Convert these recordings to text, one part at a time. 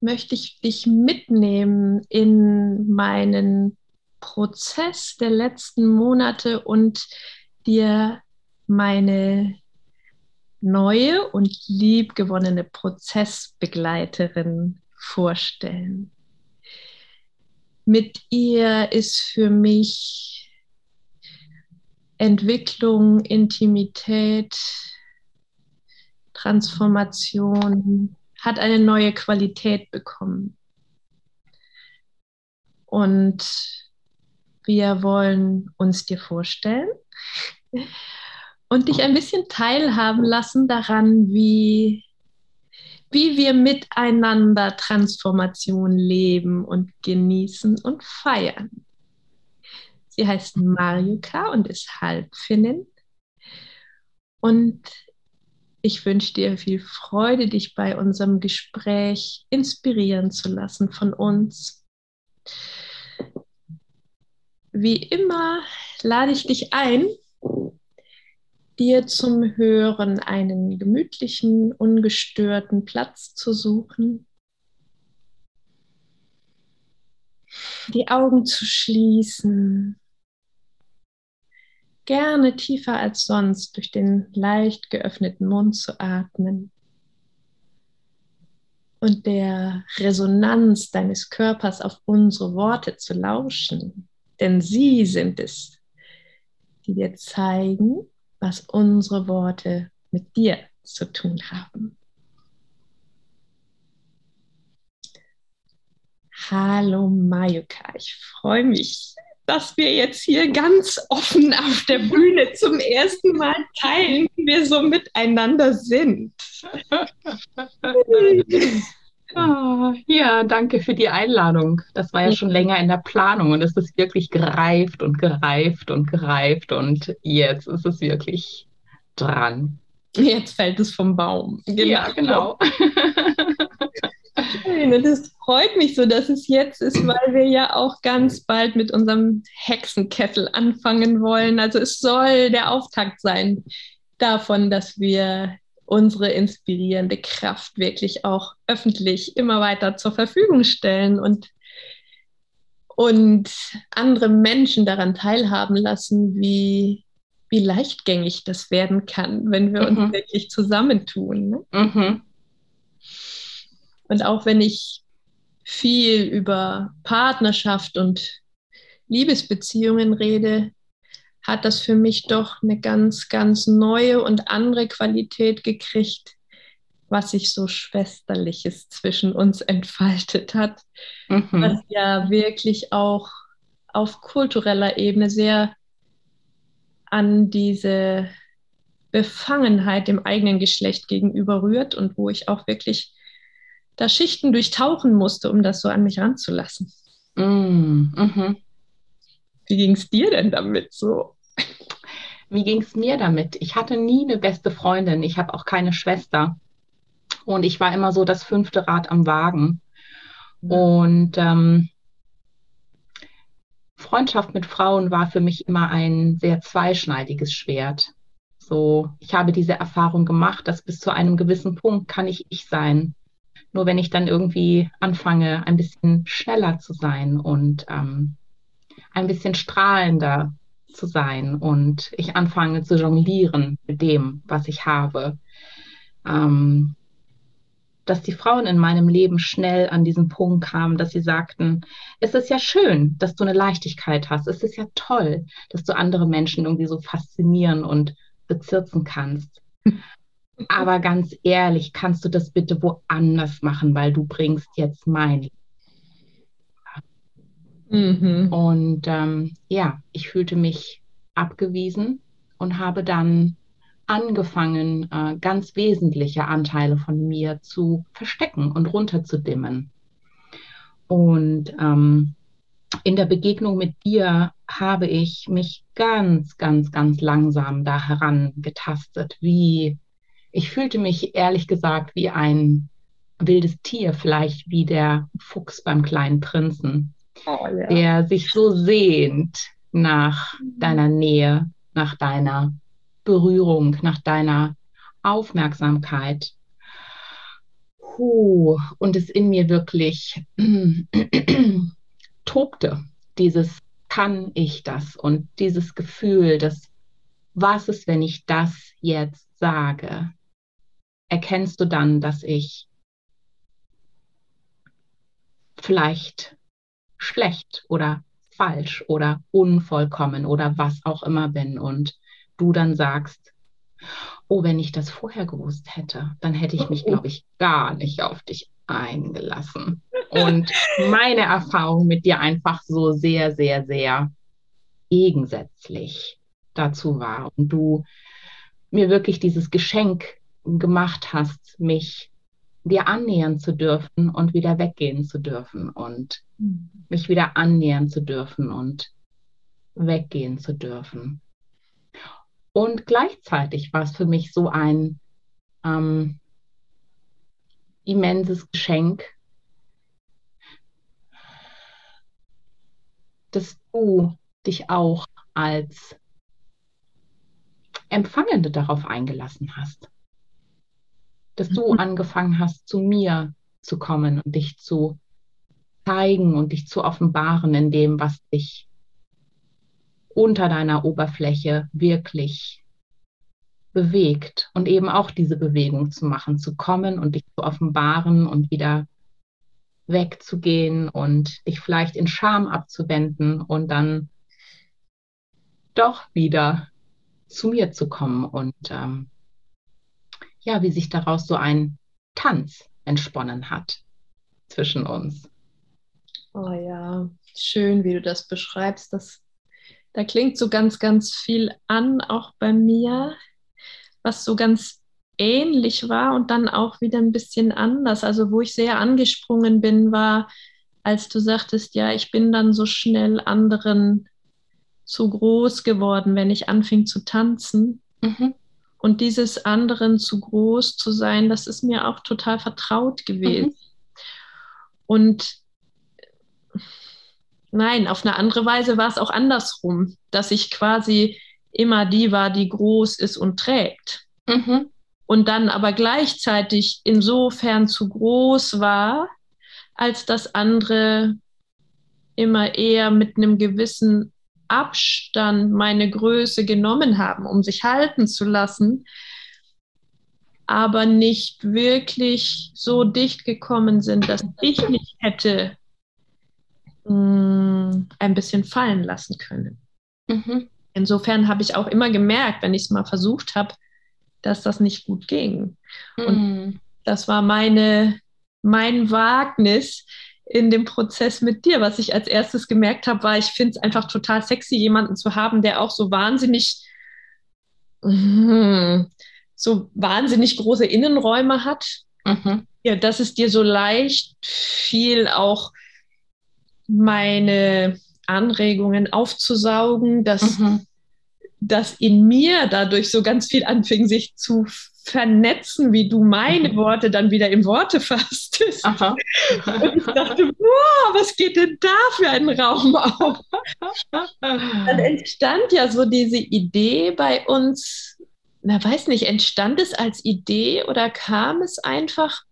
möchte ich dich mitnehmen in meinen Prozess der letzten Monate und dir meine neue und liebgewonnene Prozessbegleiterin vorstellen. Mit ihr ist für mich Entwicklung, Intimität, Transformation, hat eine neue Qualität bekommen. Und wir wollen uns dir vorstellen und dich ein bisschen teilhaben lassen daran, wie, wie wir miteinander Transformation leben und genießen und feiern. Sie heißt Marjuka und ist Halbfinnin. Und ich wünsche dir viel Freude, dich bei unserem Gespräch inspirieren zu lassen von uns. Wie immer lade ich dich ein, dir zum Hören einen gemütlichen, ungestörten Platz zu suchen, die Augen zu schließen gerne tiefer als sonst durch den leicht geöffneten Mund zu atmen und der Resonanz deines Körpers auf unsere Worte zu lauschen. Denn sie sind es, die dir zeigen, was unsere Worte mit dir zu tun haben. Hallo Mayuka, ich freue mich, dass wir jetzt hier ganz offen auf der Bühne zum ersten Mal teilen, wie wir so miteinander sind. Ah, ja, danke für die Einladung. Das war ja schon länger in der Planung und es ist wirklich gereift und gereift und gereift und jetzt ist es wirklich dran. Jetzt fällt es vom Baum. Genau. Ja, genau. Schön. Und es freut mich so, dass es jetzt ist, weil wir ja auch ganz bald mit unserem Hexenkessel anfangen wollen. Also es soll der Auftakt sein davon, dass wir unsere inspirierende Kraft wirklich auch öffentlich immer weiter zur Verfügung stellen und, und andere Menschen daran teilhaben lassen, wie, wie leichtgängig das werden kann, wenn wir uns mhm. wirklich zusammentun. Ne? Mhm. Und auch wenn ich viel über Partnerschaft und Liebesbeziehungen rede, hat das für mich doch eine ganz, ganz neue und andere Qualität gekriegt, was sich so Schwesterliches zwischen uns entfaltet hat, mhm. was ja wirklich auch auf kultureller Ebene sehr an diese Befangenheit dem eigenen Geschlecht gegenüber rührt und wo ich auch wirklich da Schichten durchtauchen musste, um das so an mich ranzulassen. Mm, mhm. Wie ging es dir denn damit so? Wie ging es mir damit? Ich hatte nie eine beste Freundin. Ich habe auch keine Schwester. Und ich war immer so das fünfte Rad am Wagen. Mhm. Und ähm, Freundschaft mit Frauen war für mich immer ein sehr zweischneidiges Schwert. So, ich habe diese Erfahrung gemacht, dass bis zu einem gewissen Punkt kann ich ich sein. Nur wenn ich dann irgendwie anfange, ein bisschen schneller zu sein und ähm, ein bisschen strahlender zu sein und ich anfange zu jonglieren mit dem, was ich habe, ähm, dass die Frauen in meinem Leben schnell an diesen Punkt kamen, dass sie sagten, es ist ja schön, dass du eine Leichtigkeit hast, es ist ja toll, dass du andere Menschen irgendwie so faszinieren und bezirzen kannst. Aber ganz ehrlich, kannst du das bitte woanders machen, weil du bringst jetzt mein. Mhm. Und ähm, ja, ich fühlte mich abgewiesen und habe dann angefangen, äh, ganz wesentliche Anteile von mir zu verstecken und runterzudimmen. Und ähm, in der Begegnung mit dir habe ich mich ganz, ganz, ganz langsam da herangetastet, wie ich fühlte mich ehrlich gesagt wie ein wildes Tier, vielleicht wie der Fuchs beim kleinen Prinzen, oh, ja. der sich so sehnt nach deiner Nähe, nach deiner Berührung, nach deiner Aufmerksamkeit. Puh, und es in mir wirklich tobte, dieses kann ich das und dieses Gefühl, dass was ist, wenn ich das jetzt sage? Erkennst du dann, dass ich vielleicht schlecht oder falsch oder unvollkommen oder was auch immer bin und du dann sagst, oh, wenn ich das vorher gewusst hätte, dann hätte ich mich, glaube ich, gar nicht auf dich eingelassen. Und meine Erfahrung mit dir einfach so sehr, sehr, sehr gegensätzlich dazu war. Und du mir wirklich dieses Geschenk gemacht hast, mich dir annähern zu dürfen und wieder weggehen zu dürfen und mhm. mich wieder annähern zu dürfen und weggehen zu dürfen. Und gleichzeitig war es für mich so ein ähm, immenses Geschenk, dass du dich auch als Empfangende darauf eingelassen hast dass du mhm. angefangen hast, zu mir zu kommen und dich zu zeigen und dich zu offenbaren in dem, was dich unter deiner Oberfläche wirklich bewegt und eben auch diese Bewegung zu machen, zu kommen und dich zu offenbaren und wieder wegzugehen und dich vielleicht in Scham abzuwenden und dann doch wieder zu mir zu kommen und ähm, ja, wie sich daraus so ein Tanz entsponnen hat zwischen uns. Oh ja, schön, wie du das beschreibst. Das, da klingt so ganz, ganz viel an, auch bei mir, was so ganz ähnlich war und dann auch wieder ein bisschen anders. Also wo ich sehr angesprungen bin, war, als du sagtest, ja, ich bin dann so schnell anderen zu groß geworden, wenn ich anfing zu tanzen. Mhm. Und dieses anderen zu groß zu sein, das ist mir auch total vertraut gewesen. Mhm. Und nein, auf eine andere Weise war es auch andersrum, dass ich quasi immer die war, die groß ist und trägt. Mhm. Und dann aber gleichzeitig insofern zu groß war, als das andere immer eher mit einem gewissen Abstand meine Größe genommen haben, um sich halten zu lassen, aber nicht wirklich so dicht gekommen sind, dass ich nicht hätte mh, mm, ein bisschen fallen lassen können. Mhm. Insofern habe ich auch immer gemerkt, wenn ich es mal versucht habe, dass das nicht gut ging. Mhm. Und das war meine, mein Wagnis, in dem Prozess mit dir. Was ich als erstes gemerkt habe, war, ich finde es einfach total sexy, jemanden zu haben, der auch so wahnsinnig, so wahnsinnig große Innenräume hat. Mhm. Ja, dass es dir so leicht fiel, auch meine Anregungen aufzusaugen, dass, mhm. Dass in mir dadurch so ganz viel anfing, sich zu vernetzen, wie du meine mhm. Worte dann wieder in Worte fasst. Aha. Und ich dachte, wow, was geht denn da für ein Raum auf? Dann entstand ja so diese Idee bei uns, na weiß nicht, entstand es als Idee oder kam es einfach,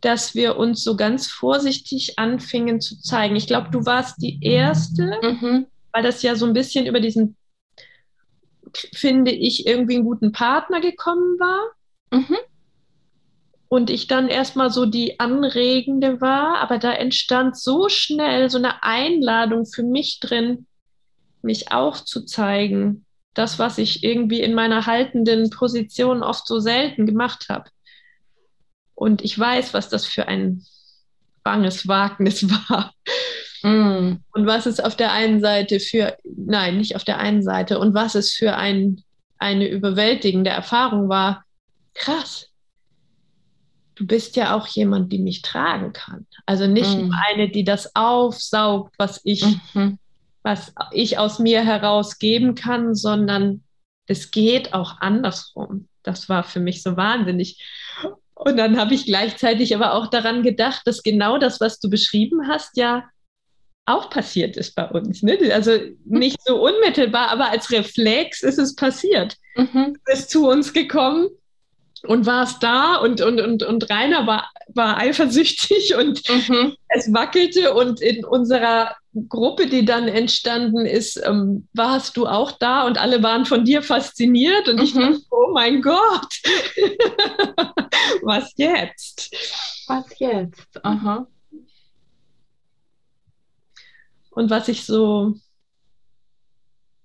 dass wir uns so ganz vorsichtig anfingen zu zeigen? Ich glaube, du warst die Erste, mhm. weil das ja so ein bisschen über diesen finde ich, irgendwie einen guten Partner gekommen war. Mhm. Und ich dann erstmal so die Anregende war, aber da entstand so schnell so eine Einladung für mich drin, mich auch zu zeigen. Das, was ich irgendwie in meiner haltenden Position oft so selten gemacht habe. Und ich weiß, was das für ein banges Wagnis war. Mm. Und was es auf der einen Seite für, nein, nicht auf der einen Seite, und was es für ein, eine überwältigende Erfahrung war. Krass. du bist ja auch jemand, die mich tragen kann. Also nicht mhm. nur eine, die das aufsaugt, was ich, mhm. was ich aus mir heraus geben kann, sondern es geht auch andersrum. Das war für mich so wahnsinnig. Und dann habe ich gleichzeitig aber auch daran gedacht, dass genau das, was du beschrieben hast, ja auch passiert ist bei uns. Ne? Also nicht so unmittelbar, aber als Reflex ist es passiert. Mhm. Du bist zu uns gekommen und warst da und, und, und, und Rainer war, war eifersüchtig und mhm. es wackelte und in unserer Gruppe, die dann entstanden ist, ähm, warst du auch da und alle waren von dir fasziniert und mhm. ich dachte, oh mein Gott, was jetzt? Was jetzt? Aha. Und was ich so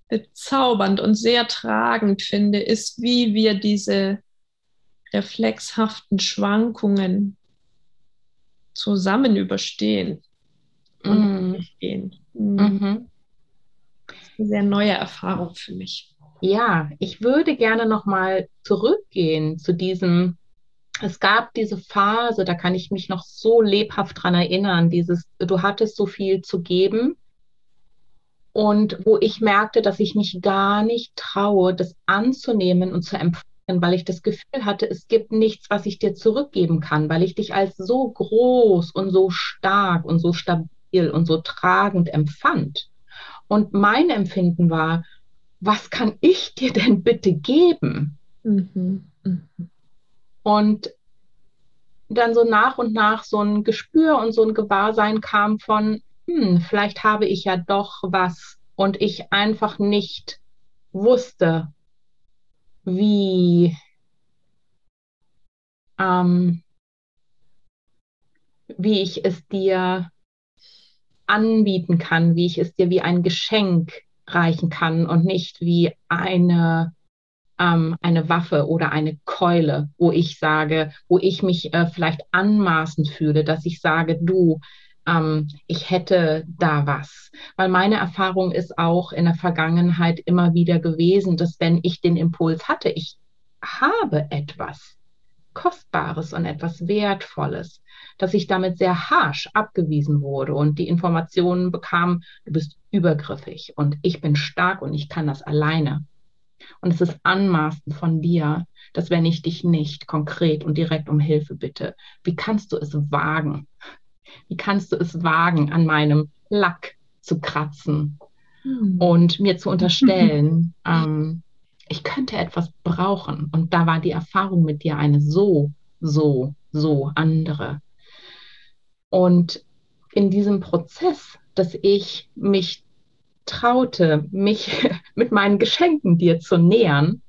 bezaubernd und sehr tragend finde, ist, wie wir diese reflexhaften Schwankungen zusammen überstehen und mm. gehen. Mm. Mhm. Das ist eine sehr neue Erfahrung für mich. Ja, ich würde gerne noch mal zurückgehen zu diesem es gab diese Phase, da kann ich mich noch so lebhaft dran erinnern, dieses, du hattest so viel zu geben und wo ich merkte, dass ich mich gar nicht traue, das anzunehmen und zu empfangen, weil ich das Gefühl hatte, es gibt nichts, was ich dir zurückgeben kann, weil ich dich als so groß und so stark und so stabil und so tragend empfand. Und mein Empfinden war, was kann ich dir denn bitte geben? Mhm. Mhm. Und dann so nach und nach so ein Gespür und so ein Gewahrsein kam von, hm, vielleicht habe ich ja doch was und ich einfach nicht wusste, wie ähm, wie ich es dir anbieten kann, wie ich es dir wie ein Geschenk reichen kann und nicht wie eine ähm, eine Waffe oder eine Keule, wo ich sage, wo ich mich äh, vielleicht anmaßend fühle, dass ich sage, du, ähm, ich hätte da was. Weil meine Erfahrung ist auch in der Vergangenheit immer wieder gewesen, dass wenn ich den Impuls hatte, ich habe etwas Kostbares und etwas Wertvolles, dass ich damit sehr harsch abgewiesen wurde und die Informationen bekam, du bist übergriffig und ich bin stark und ich kann das alleine. Und es ist anmaßend von dir, dass wenn ich dich nicht konkret und direkt um Hilfe bitte, wie kannst du es wagen? Wie kannst du es wagen, an meinem Lack zu kratzen hm. und mir zu unterstellen, ähm, ich könnte etwas brauchen. Und da war die Erfahrung mit dir eine so, so, so andere. Und in diesem Prozess, dass ich mich traute, mich mit meinen Geschenken dir zu nähern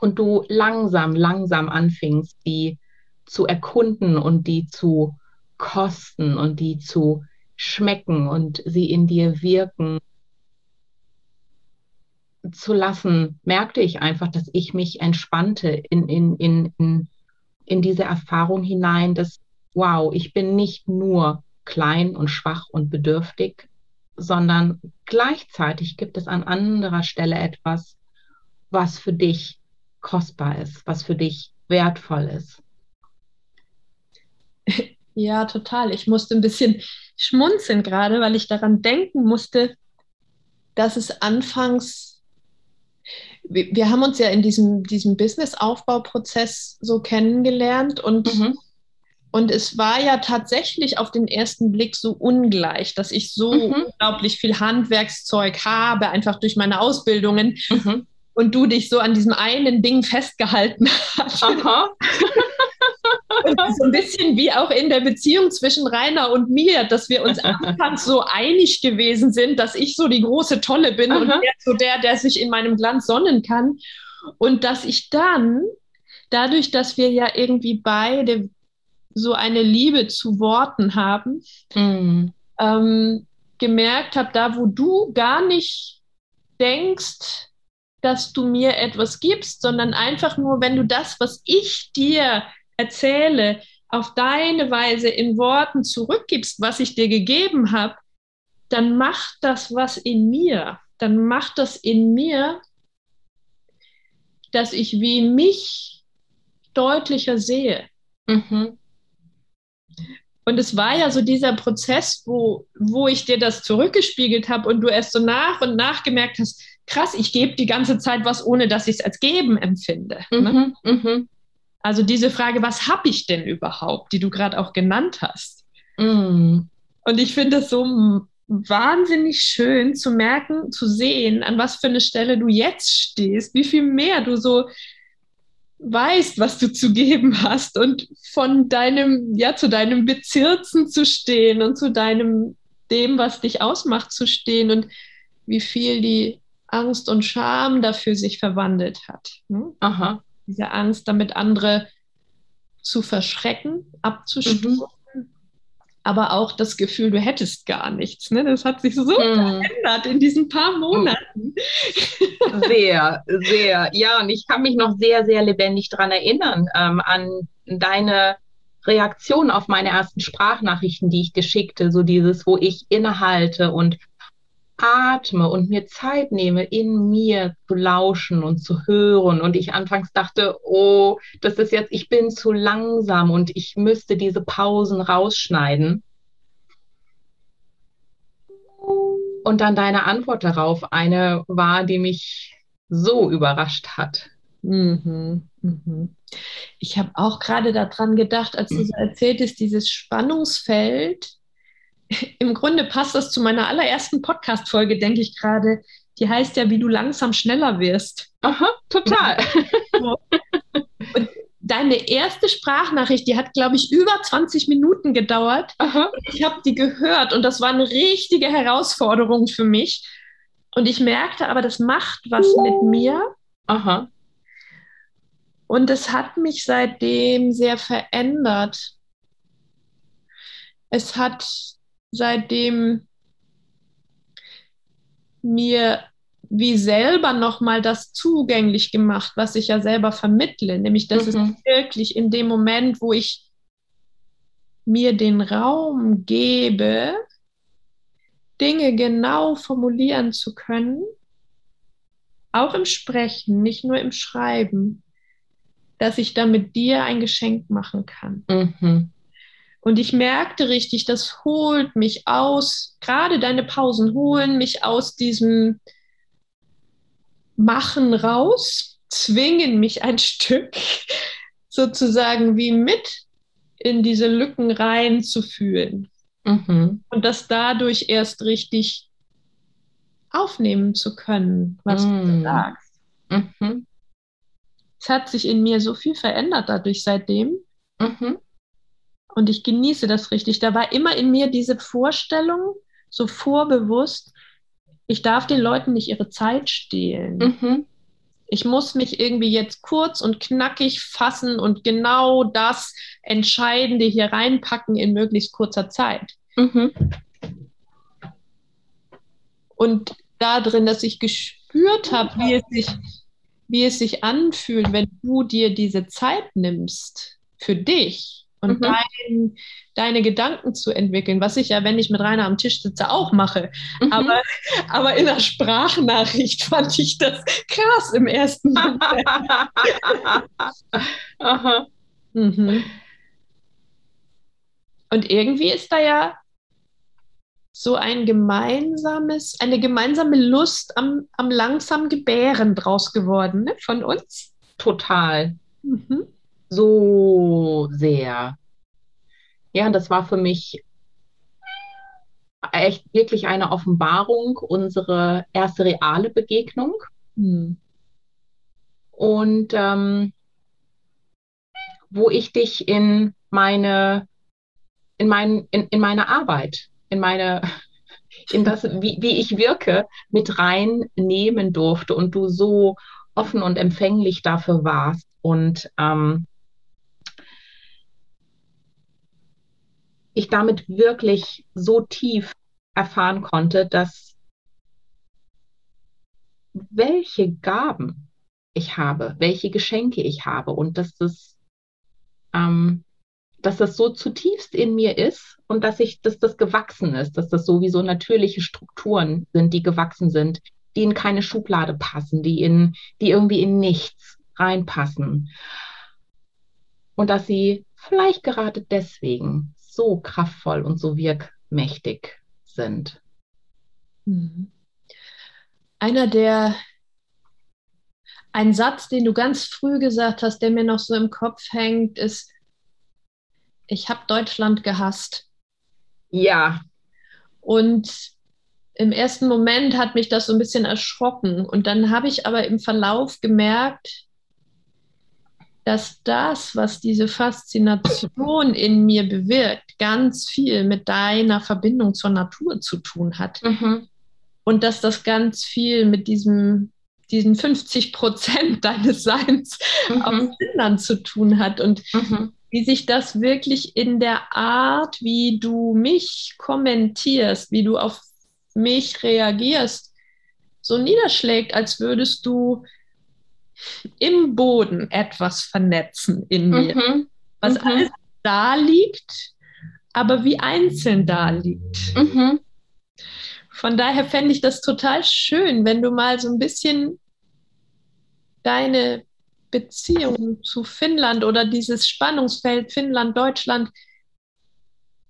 und du langsam, langsam anfingst, die zu erkunden und die zu kosten und die zu schmecken und sie in dir wirken zu lassen, merkte ich einfach, dass ich mich entspannte in, in, in, in, in diese Erfahrung hinein, dass, wow, ich bin nicht nur klein und schwach und bedürftig, sondern gleichzeitig gibt es an anderer Stelle etwas, was für dich kostbar ist, was für dich wertvoll ist. Ja, total. Ich musste ein bisschen schmunzeln gerade, weil ich daran denken musste, dass es anfangs, wir, wir haben uns ja in diesem, diesem Business-Aufbauprozess so kennengelernt und mhm und es war ja tatsächlich auf den ersten Blick so ungleich, dass ich so mhm. unglaublich viel Handwerkszeug habe, einfach durch meine Ausbildungen. Mhm. Und du dich so an diesem einen Ding festgehalten hast. Aha. und so ein bisschen wie auch in der Beziehung zwischen Rainer und mir, dass wir uns anfangs so einig gewesen sind, dass ich so die große Tolle bin Aha. und er so der, der sich in meinem Glanz sonnen kann. Und dass ich dann, dadurch, dass wir ja irgendwie beide so eine Liebe zu Worten haben, mhm. ähm, gemerkt habe, da wo du gar nicht denkst, dass du mir etwas gibst, sondern einfach nur, wenn du das, was ich dir erzähle, auf deine Weise in Worten zurückgibst, was ich dir gegeben habe, dann macht das was in mir. Dann macht das in mir, dass ich wie mich deutlicher sehe. Mhm. Und es war ja so dieser Prozess, wo, wo ich dir das zurückgespiegelt habe und du erst so nach und nach gemerkt hast, krass, ich gebe die ganze Zeit was, ohne dass ich es als geben empfinde. Ne? Mhm, mh. Also diese Frage, was habe ich denn überhaupt, die du gerade auch genannt hast. Mhm. Und ich finde es so wahnsinnig schön zu merken, zu sehen, an was für eine Stelle du jetzt stehst, wie viel mehr du so weißt, was du zu geben hast und von deinem, ja, zu deinem Bezirzen zu stehen und zu deinem, dem, was dich ausmacht, zu stehen und wie viel die Angst und Scham dafür sich verwandelt hat. Ne? Aha. Diese Angst, damit andere zu verschrecken, abzustoßen. Mhm aber auch das Gefühl, du hättest gar nichts. Ne? Das hat sich so hm. verändert in diesen paar Monaten. Sehr, sehr. Ja, und ich kann mich noch sehr, sehr lebendig daran erinnern, ähm, an deine Reaktion auf meine ersten Sprachnachrichten, die ich dir schickte, so dieses, wo ich innehalte und atme und mir Zeit nehme, in mir zu lauschen und zu hören. Und ich anfangs dachte, oh, das ist jetzt, ich bin zu langsam und ich müsste diese Pausen rausschneiden. Und dann deine Antwort darauf, eine war, die mich so überrascht hat. Mhm, mhm. Ich habe auch gerade daran gedacht, als du so erzähltest, dieses Spannungsfeld im Grunde passt das zu meiner allerersten Podcast-Folge, denke ich gerade. Die heißt ja, wie du langsam schneller wirst. Aha, total. Und deine erste Sprachnachricht, die hat, glaube ich, über 20 Minuten gedauert. Aha. Ich habe die gehört und das war eine richtige Herausforderung für mich. Und ich merkte aber, das macht was mit mir. Aha. Und es hat mich seitdem sehr verändert. Es hat seitdem mir wie selber nochmal das zugänglich gemacht, was ich ja selber vermittle, nämlich dass mhm. es wirklich in dem Moment, wo ich mir den Raum gebe, Dinge genau formulieren zu können, auch im Sprechen, nicht nur im Schreiben, dass ich damit dir ein Geschenk machen kann. Mhm. Und ich merkte richtig, das holt mich aus, gerade deine Pausen holen mich aus diesem Machen raus, zwingen mich ein Stück sozusagen wie mit in diese Lücken rein zu fühlen. Mhm. Und das dadurch erst richtig aufnehmen zu können, was mhm. du sagst. Mhm. Es hat sich in mir so viel verändert dadurch seitdem. Mhm. Und ich genieße das richtig. Da war immer in mir diese Vorstellung, so vorbewusst, ich darf den Leuten nicht ihre Zeit stehlen. Mhm. Ich muss mich irgendwie jetzt kurz und knackig fassen und genau das Entscheidende hier reinpacken in möglichst kurzer Zeit. Mhm. Und da drin, dass ich gespürt habe, wie es sich, wie es sich anfühlt, wenn du dir diese Zeit nimmst für dich und mhm. dein, deine Gedanken zu entwickeln, was ich ja, wenn ich mit Rainer am Tisch sitze, auch mache. Mhm. Aber, aber in der Sprachnachricht fand ich das krass im ersten Moment. mhm. Und irgendwie ist da ja so ein gemeinsames, eine gemeinsame Lust am, am langsamen Gebären draus geworden ne, von uns. Total. Mhm so sehr. Ja, und das war für mich echt wirklich eine Offenbarung, unsere erste reale Begegnung. Hm. Und ähm, wo ich dich in meine, in, mein, in, in meine Arbeit, in meine, in das, wie, wie ich wirke, mit reinnehmen durfte und du so offen und empfänglich dafür warst. Und ähm, ich damit wirklich so tief erfahren konnte, dass welche Gaben ich habe, welche Geschenke ich habe und dass das, ähm, dass das so zutiefst in mir ist und dass ich, dass das gewachsen ist, dass das sowieso natürliche Strukturen sind, die gewachsen sind, die in keine Schublade passen, die in, die irgendwie in nichts reinpassen. und dass sie vielleicht gerade deswegen so kraftvoll und so wirkmächtig sind. Mhm. Einer der, ein Satz, den du ganz früh gesagt hast, der mir noch so im Kopf hängt, ist, ich habe Deutschland gehasst. Ja. Und im ersten Moment hat mich das so ein bisschen erschrocken. Und dann habe ich aber im Verlauf gemerkt, dass das, was diese Faszination in mir bewirkt, ganz viel mit deiner Verbindung zur Natur zu tun hat. Mhm. Und dass das ganz viel mit diesem, diesen 50 Prozent deines Seins mhm. auf Finnland zu tun hat. Und mhm. wie sich das wirklich in der Art, wie du mich kommentierst, wie du auf mich reagierst, so niederschlägt, als würdest du im Boden etwas vernetzen in mir, mhm. was mhm. alles da liegt, aber wie einzeln da liegt. Mhm. Von daher fände ich das total schön, wenn du mal so ein bisschen deine Beziehung zu Finnland oder dieses Spannungsfeld Finnland-Deutschland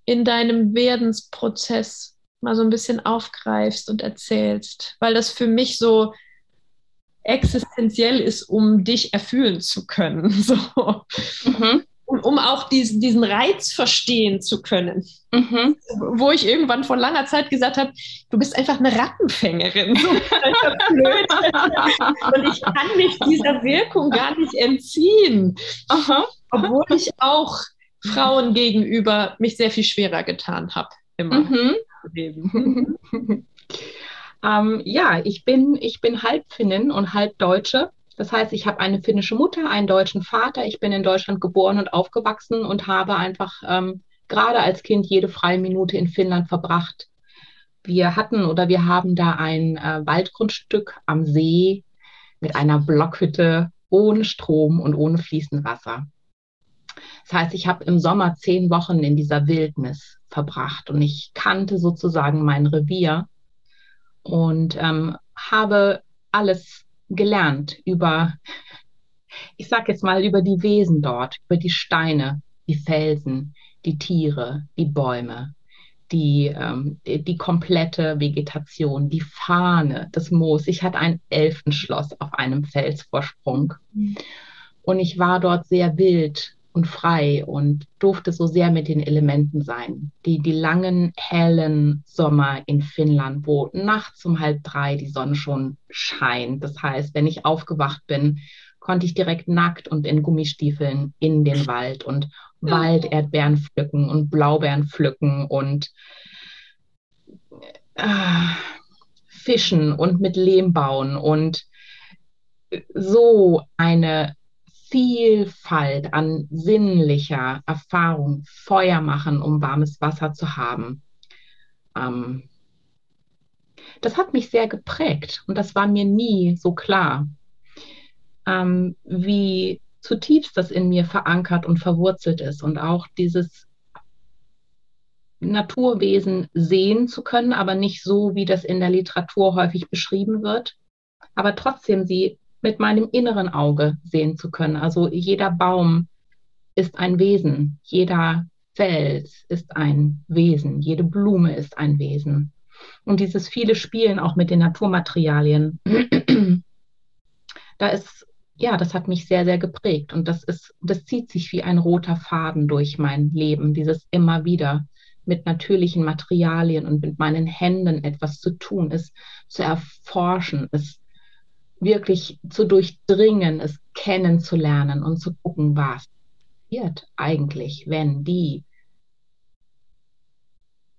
in deinem Werdensprozess mal so ein bisschen aufgreifst und erzählst, weil das für mich so existenziell ist, um dich erfüllen zu können. So. Mhm. Um, um auch diesen, diesen Reiz verstehen zu können. Mhm. Wo ich irgendwann vor langer Zeit gesagt habe, du bist einfach eine Rattenfängerin. So, und ich kann mich dieser Wirkung gar nicht entziehen. Aha. Obwohl ich auch Frauen gegenüber mich sehr viel schwerer getan habe. Immer. Mhm. Leben. ähm, ja, ich bin, ich bin halb Finnin und halb Deutsche. Das heißt, ich habe eine finnische Mutter, einen deutschen Vater. Ich bin in Deutschland geboren und aufgewachsen und habe einfach ähm, gerade als Kind jede freie Minute in Finnland verbracht. Wir hatten oder wir haben da ein äh, Waldgrundstück am See mit einer Blockhütte ohne Strom und ohne fließend Wasser. Das heißt, ich habe im Sommer zehn Wochen in dieser Wildnis verbracht und ich kannte sozusagen mein Revier und ähm, habe alles gelernt über, ich sage jetzt mal, über die Wesen dort, über die Steine, die Felsen, die Tiere, die Bäume, die, ähm, die, die, komplette Vegetation, die Fahne, das Moos. Ich hatte ein Elfenschloss auf einem Felsvorsprung. Mhm. Und ich war dort sehr wild und frei und durfte so sehr mit den Elementen sein. Die, die langen, hellen Sommer in Finnland, wo nachts um halb drei die Sonne schon scheint. Das heißt, wenn ich aufgewacht bin, konnte ich direkt nackt und in Gummistiefeln in den Wald und Walderdbeeren pflücken und Blaubeeren pflücken und äh, fischen und mit Lehm bauen und so eine Vielfalt an sinnlicher Erfahrung, Feuer machen, um warmes Wasser zu haben. Ähm, das hat mich sehr geprägt und das war mir nie so klar, ähm, wie zutiefst das in mir verankert und verwurzelt ist und auch dieses Naturwesen sehen zu können, aber nicht so, wie das in der Literatur häufig beschrieben wird, aber trotzdem sie mit meinem inneren Auge sehen zu können. Also jeder Baum ist ein Wesen, jeder Fels ist ein Wesen, jede Blume ist ein Wesen. Und dieses viele Spielen auch mit den Naturmaterialien, da ist, ja, das hat mich sehr, sehr geprägt. Und das ist, das zieht sich wie ein roter Faden durch mein Leben, dieses immer wieder mit natürlichen Materialien und mit meinen Händen etwas zu tun, es zu erforschen, es wirklich zu durchdringen, es kennenzulernen und zu gucken, was passiert eigentlich, wenn die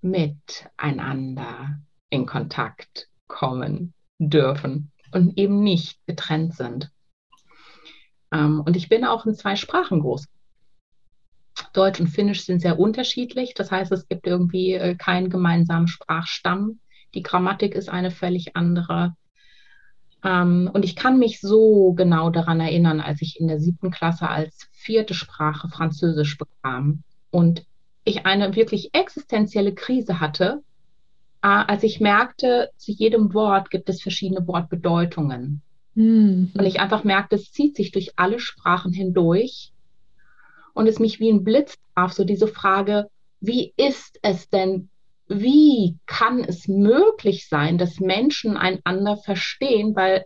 miteinander in Kontakt kommen dürfen und eben nicht getrennt sind. Ähm, und ich bin auch in zwei Sprachen groß. Deutsch und Finnisch sind sehr unterschiedlich. Das heißt, es gibt irgendwie äh, keinen gemeinsamen Sprachstamm. Die Grammatik ist eine völlig andere. Ähm, und ich kann mich so genau daran erinnern, als ich in der siebten Klasse als vierte Sprache Französisch bekam und ich eine wirklich existenzielle Krise hatte, äh, als ich merkte, zu jedem Wort gibt es verschiedene Wortbedeutungen. Mhm. Und ich einfach merkte, es zieht sich durch alle Sprachen hindurch. und es mich wie ein Blitz traf, so diese Frage, wie ist es denn, wie kann es möglich sein, dass Menschen einander verstehen, weil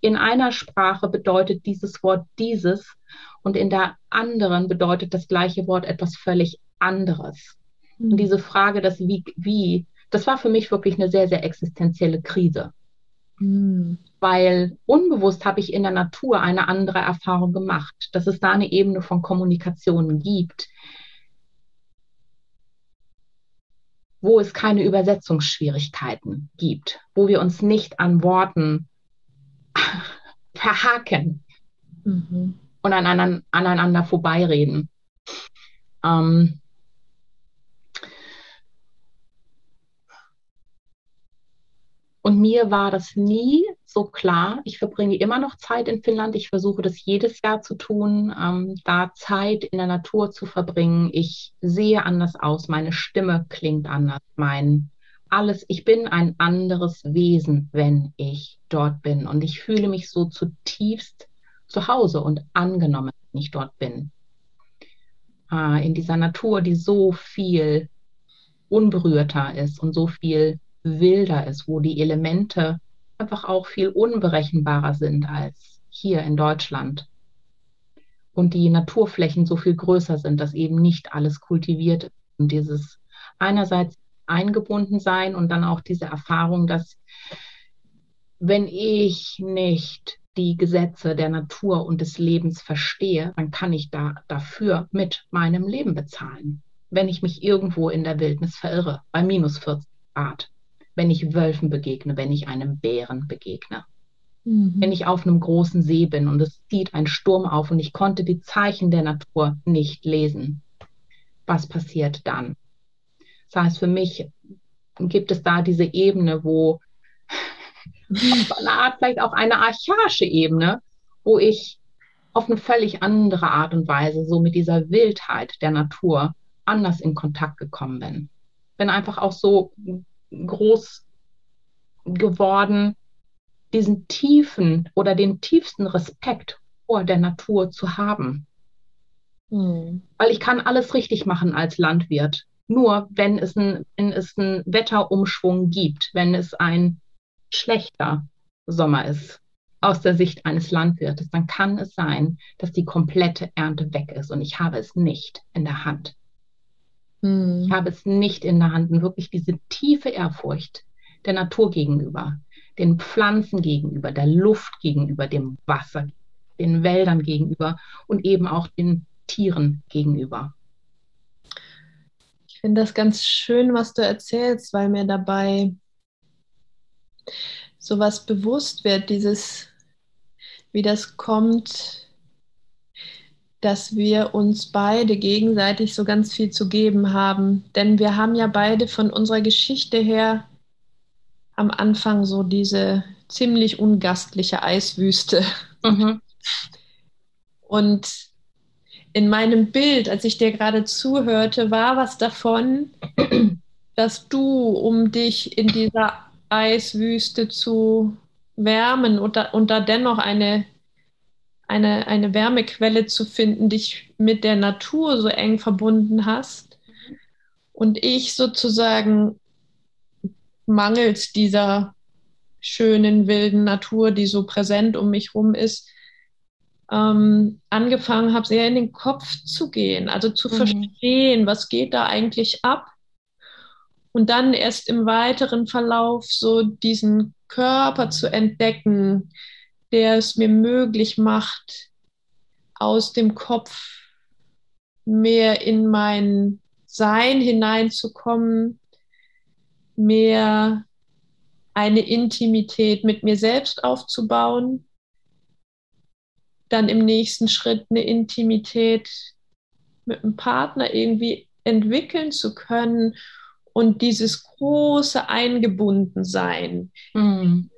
in einer Sprache bedeutet dieses Wort dieses und in der anderen bedeutet das gleiche Wort etwas völlig anderes. Und hm. diese Frage, das wie, wie, das war für mich wirklich eine sehr, sehr existenzielle Krise. Mhm. Weil unbewusst habe ich in der Natur eine andere Erfahrung gemacht, dass es da eine Ebene von Kommunikation gibt, wo es keine Übersetzungsschwierigkeiten gibt, wo wir uns nicht an Worten verhaken mhm. und aneinander, aneinander vorbeireden. Ähm, Und mir war das nie so klar. Ich verbringe immer noch Zeit in Finnland. Ich versuche das jedes Jahr zu tun, ähm, da Zeit in der Natur zu verbringen. Ich sehe anders aus, meine Stimme klingt anders, mein alles. Ich bin ein anderes Wesen, wenn ich dort bin. Und ich fühle mich so zutiefst zu Hause und angenommen, wenn ich dort bin. Äh, in dieser Natur, die so viel unberührter ist und so viel wilder ist, wo die Elemente einfach auch viel unberechenbarer sind als hier in Deutschland. Und die Naturflächen so viel größer sind, dass eben nicht alles kultiviert ist. Und dieses einerseits eingebunden sein und dann auch diese Erfahrung, dass wenn ich nicht die Gesetze der Natur und des Lebens verstehe, dann kann ich da dafür mit meinem Leben bezahlen. Wenn ich mich irgendwo in der Wildnis verirre, bei minus 40 Grad wenn ich Wölfen begegne, wenn ich einem Bären begegne. Mhm. Wenn ich auf einem großen See bin und es zieht ein Sturm auf und ich konnte die Zeichen der Natur nicht lesen. Was passiert dann? Das heißt, für mich gibt es da diese Ebene, wo auf eine Art vielleicht auch eine archaische Ebene, wo ich auf eine völlig andere Art und Weise so mit dieser Wildheit der Natur anders in Kontakt gekommen bin. Bin einfach auch so groß geworden, diesen tiefen oder den tiefsten Respekt vor der Natur zu haben. Hm. Weil ich kann alles richtig machen als Landwirt. Nur wenn es, ein, wenn es einen Wetterumschwung gibt, wenn es ein schlechter Sommer ist aus der Sicht eines Landwirtes, dann kann es sein, dass die komplette Ernte weg ist und ich habe es nicht in der Hand. Mhm. Ich habe es nicht in der Hand. Und wirklich diese tiefe Ehrfurcht der Natur gegenüber, den Pflanzen gegenüber, der Luft gegenüber, dem Wasser, den Wäldern gegenüber und eben auch den Tieren gegenüber. Ich finde das ganz schön, was du erzählst, weil mir dabei sowas bewusst wird, dieses, wie das kommt, dass wir uns beide gegenseitig so ganz viel zu geben haben. Denn wir haben ja beide von unserer Geschichte her am Anfang so diese ziemlich ungastliche Eiswüste. Mhm. Und in meinem Bild, als ich dir gerade zuhörte, war was davon, dass du, um dich in dieser Eiswüste zu wärmen und da, und da dennoch eine eine, eine Wärmequelle zu finden, dich mit der Natur so eng verbunden hast. Und ich sozusagen mangels dieser schönen, wilden Natur, die so präsent um mich herum ist, ähm, angefangen habe, sehr in den Kopf zu gehen, also zu mhm. verstehen, was geht da eigentlich ab. Und dann erst im weiteren Verlauf so diesen Körper zu entdecken, der es mir möglich macht, aus dem Kopf mehr in mein Sein hineinzukommen, mehr eine Intimität mit mir selbst aufzubauen, dann im nächsten Schritt eine Intimität mit einem Partner irgendwie entwickeln zu können und dieses große Eingebundensein mhm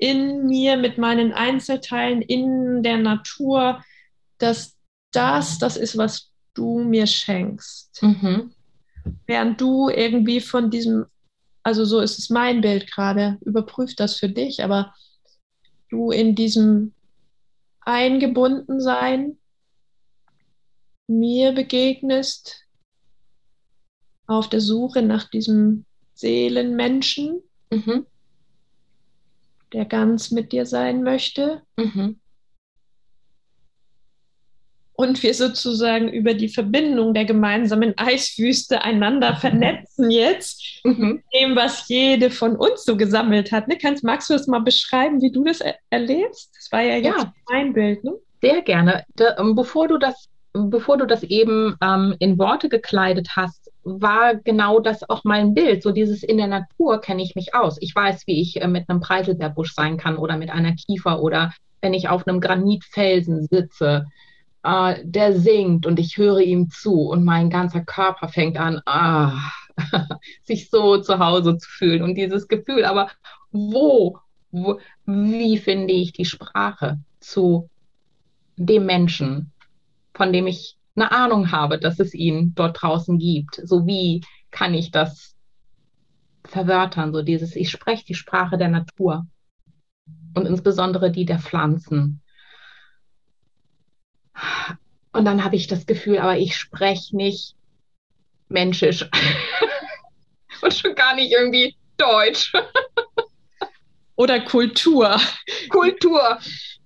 in mir mit meinen Einzelteilen, in der Natur, dass das das ist, was du mir schenkst. Mhm. Während du irgendwie von diesem, also so ist es mein Bild gerade, überprüf das für dich, aber du in diesem Eingebundensein mir begegnest, auf der Suche nach diesem Seelenmenschen, mhm. Der ganz mit dir sein möchte. Mhm und wir sozusagen über die Verbindung der gemeinsamen Eiswüste einander vernetzen jetzt, mhm. mit dem, was jede von uns so gesammelt hat. Ne? Kannst, magst du das mal beschreiben, wie du das er erlebst? Das war ja jetzt ja, mein Bild. Ne? Sehr gerne. Da, ähm, bevor du das bevor du das eben ähm, in Worte gekleidet hast, war genau das auch mein Bild. So dieses in der Natur kenne ich mich aus. Ich weiß, wie ich äh, mit einem Preiselbeerbusch sein kann oder mit einer Kiefer oder wenn ich auf einem Granitfelsen sitze äh, der singt und ich höre ihm zu und mein ganzer Körper fängt an, ah, sich so zu Hause zu fühlen und dieses Gefühl. Aber wo, wo, wie finde ich die Sprache zu dem Menschen, von dem ich eine Ahnung habe, dass es ihn dort draußen gibt? So wie kann ich das verwörtern? So dieses, ich spreche die Sprache der Natur und insbesondere die der Pflanzen und dann habe ich das Gefühl, aber ich spreche nicht menschisch und schon gar nicht irgendwie Deutsch. Oder Kultur. Kultur,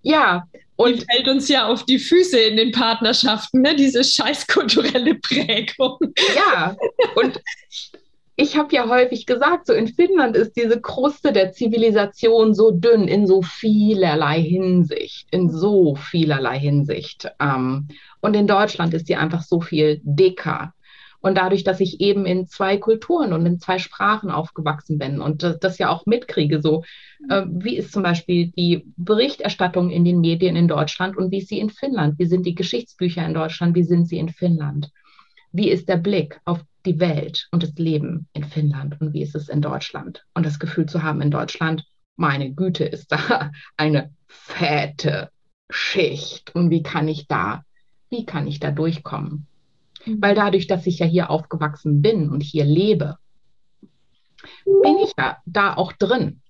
ja. Und die fällt uns ja auf die Füße in den Partnerschaften, ne? diese scheiß kulturelle Prägung. Ja, und ich habe ja häufig gesagt, so in Finnland ist diese Kruste der Zivilisation so dünn in so vielerlei Hinsicht, in so vielerlei Hinsicht. Ähm, und in Deutschland ist sie einfach so viel dicker. Und dadurch, dass ich eben in zwei Kulturen und in zwei Sprachen aufgewachsen bin und das, das ja auch mitkriege, so äh, wie ist zum Beispiel die Berichterstattung in den Medien in Deutschland und wie ist sie in Finnland? Wie sind die Geschichtsbücher in Deutschland? Wie sind sie in Finnland? Wie ist der Blick auf die Welt und das Leben in Finnland und wie ist es in Deutschland. Und das Gefühl zu haben in Deutschland, meine Güte, ist da eine fette Schicht. Und wie kann ich da, wie kann ich da durchkommen? Mhm. Weil dadurch, dass ich ja hier aufgewachsen bin und hier lebe, bin ich ja da auch drin.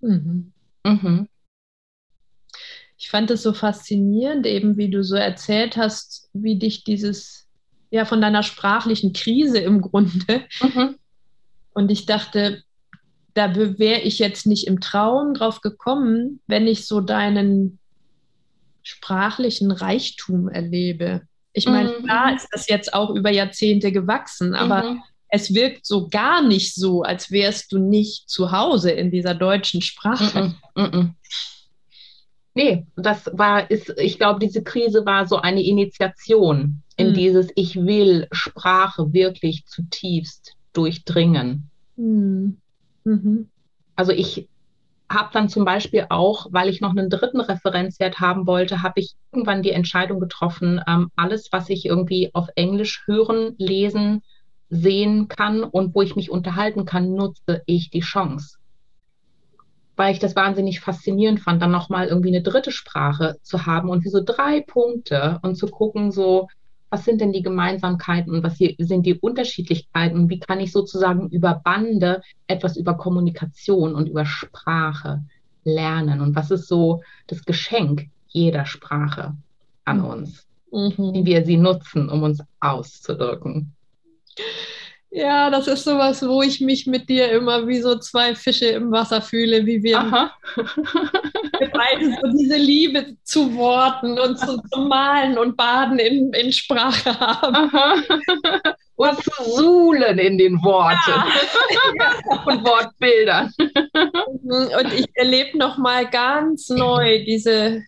Mhm. Mhm. Ich fand es so faszinierend, eben wie du so erzählt hast, wie dich dieses ja von deiner sprachlichen Krise im Grunde. Mhm. Und ich dachte, da wäre ich jetzt nicht im Traum drauf gekommen, wenn ich so deinen sprachlichen Reichtum erlebe. Ich meine, mhm. klar ist das jetzt auch über Jahrzehnte gewachsen, aber mhm. es wirkt so gar nicht so, als wärst du nicht zu Hause in dieser deutschen Sprache. Mhm. mhm. Nee, das war, ist, ich glaube, diese Krise war so eine Initiation in mhm. dieses Ich will Sprache wirklich zutiefst durchdringen. Mhm. Mhm. Also ich habe dann zum Beispiel auch, weil ich noch einen dritten Referenzwert haben wollte, habe ich irgendwann die Entscheidung getroffen, ähm, alles, was ich irgendwie auf Englisch hören, lesen, sehen kann und wo ich mich unterhalten kann, nutze ich die Chance. Weil ich das wahnsinnig faszinierend fand, dann nochmal irgendwie eine dritte Sprache zu haben und wie so drei Punkte und zu gucken, so, was sind denn die Gemeinsamkeiten und was hier sind die Unterschiedlichkeiten und wie kann ich sozusagen über Bande etwas über Kommunikation und über Sprache lernen und was ist so das Geschenk jeder Sprache an mhm. uns, mhm. wie wir sie nutzen, um uns auszudrücken. Ja, das ist sowas, wo ich mich mit dir immer wie so zwei Fische im Wasser fühle, wie wir, wir beide so diese Liebe zu Worten und zu, zu Malen und Baden in, in Sprache haben. Aha. Und zu suhlen in den Worten ja. und Wortbildern. Und ich erlebe nochmal ganz neu diese,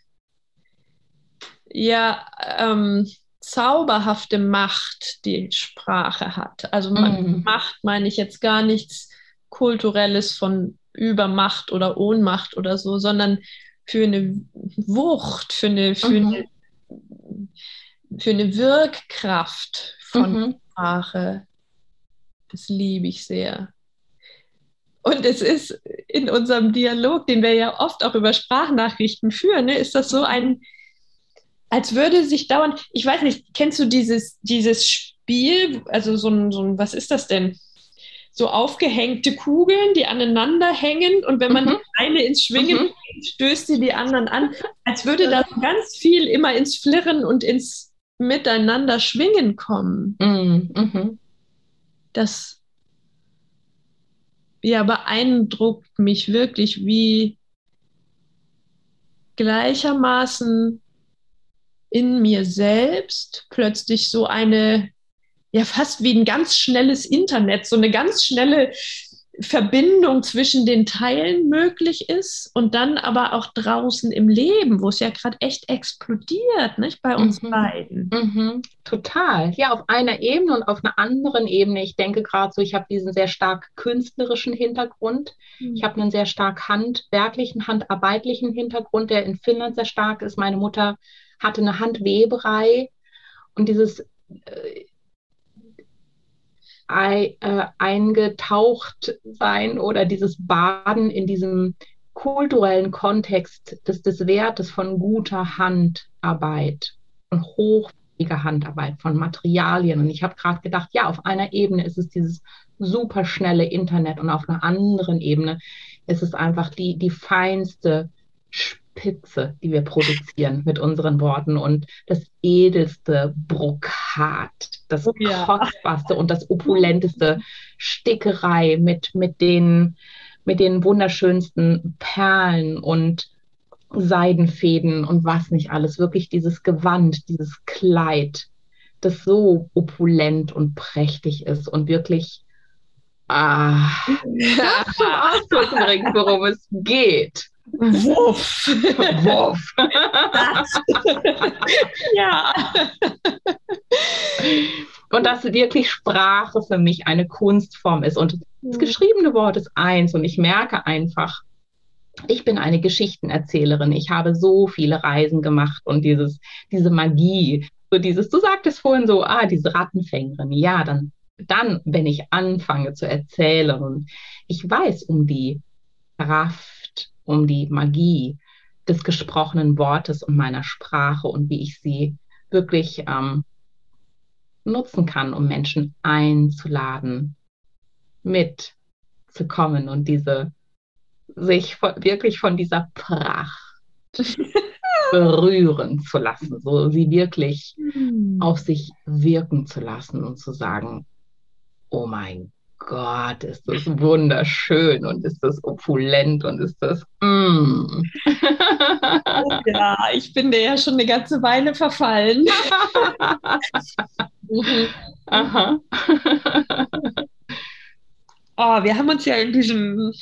ja, ähm, zauberhafte Macht die Sprache hat. Also mhm. Macht meine ich jetzt gar nichts Kulturelles von Übermacht oder Ohnmacht oder so, sondern für eine Wucht, für eine, für mhm. eine, für eine Wirkkraft von mhm. Sprache. Das liebe ich sehr. Und es ist in unserem Dialog, den wir ja oft auch über Sprachnachrichten führen, ne, ist das so ein als würde sich dauernd, ich weiß nicht, kennst du dieses, dieses Spiel, also so ein, so ein, was ist das denn? So aufgehängte Kugeln, die aneinander hängen und wenn man mhm. eine ins Schwingen mhm. bringt, stößt sie die anderen an, als würde da ganz viel immer ins Flirren und ins miteinander schwingen kommen. Mhm. Mhm. Das ja beeindruckt mich wirklich, wie gleichermaßen in mir selbst plötzlich so eine, ja fast wie ein ganz schnelles Internet, so eine ganz schnelle Verbindung zwischen den Teilen möglich ist und dann aber auch draußen im Leben, wo es ja gerade echt explodiert, nicht bei uns Mhm. beiden. Mhm. Total. Ja, auf einer Ebene und auf einer anderen Ebene. Ich denke gerade so, ich habe diesen sehr stark künstlerischen Hintergrund. Ich habe einen sehr stark handwerklichen, handarbeitlichen Hintergrund, der in Finnland sehr stark ist. Meine Mutter hatte eine Handweberei und dieses äh, ei, äh, eingetaucht sein oder dieses Baden in diesem kulturellen Kontext des, des Wertes von guter Handarbeit und hochwertiger Handarbeit von Materialien. Und ich habe gerade gedacht, ja, auf einer Ebene ist es dieses superschnelle Internet und auf einer anderen Ebene ist es einfach die, die feinste Spitze, die wir produzieren mit unseren Worten und das edelste Brokat, das Oh ja. kostbarste und das opulenteste Stickerei mit, mit den, mit den wunderschönsten Perlen und Seidenfäden und was nicht alles. Wirklich dieses Gewand, dieses Kleid, das so opulent und prächtig ist und wirklich ah, zum Ausdruck bringt, worum es geht. Wuff. Wuff. ja. Und dass wirklich Sprache für mich eine Kunstform ist. Und das geschriebene Wort ist eins. Und ich merke einfach, ich bin eine Geschichtenerzählerin. Ich habe so viele Reisen gemacht und dieses, diese Magie, so dieses, du sagtest vorhin so, ah, diese Rattenfängerin. Ja, dann, dann, wenn ich anfange zu erzählen und ich weiß um die Kraft, um die Magie des gesprochenen Wortes und meiner Sprache und wie ich sie wirklich ähm, nutzen kann, um Menschen einzuladen, mitzukommen und diese sich von, wirklich von dieser Pracht berühren zu lassen, so sie wirklich auf sich wirken zu lassen und zu sagen, oh mein Gott, ist das wunderschön und ist das opulent und ist das mm. Ja, ich bin dir ja schon eine ganze Weile verfallen. Mhm. Aha. Oh, wir haben uns ja in diesem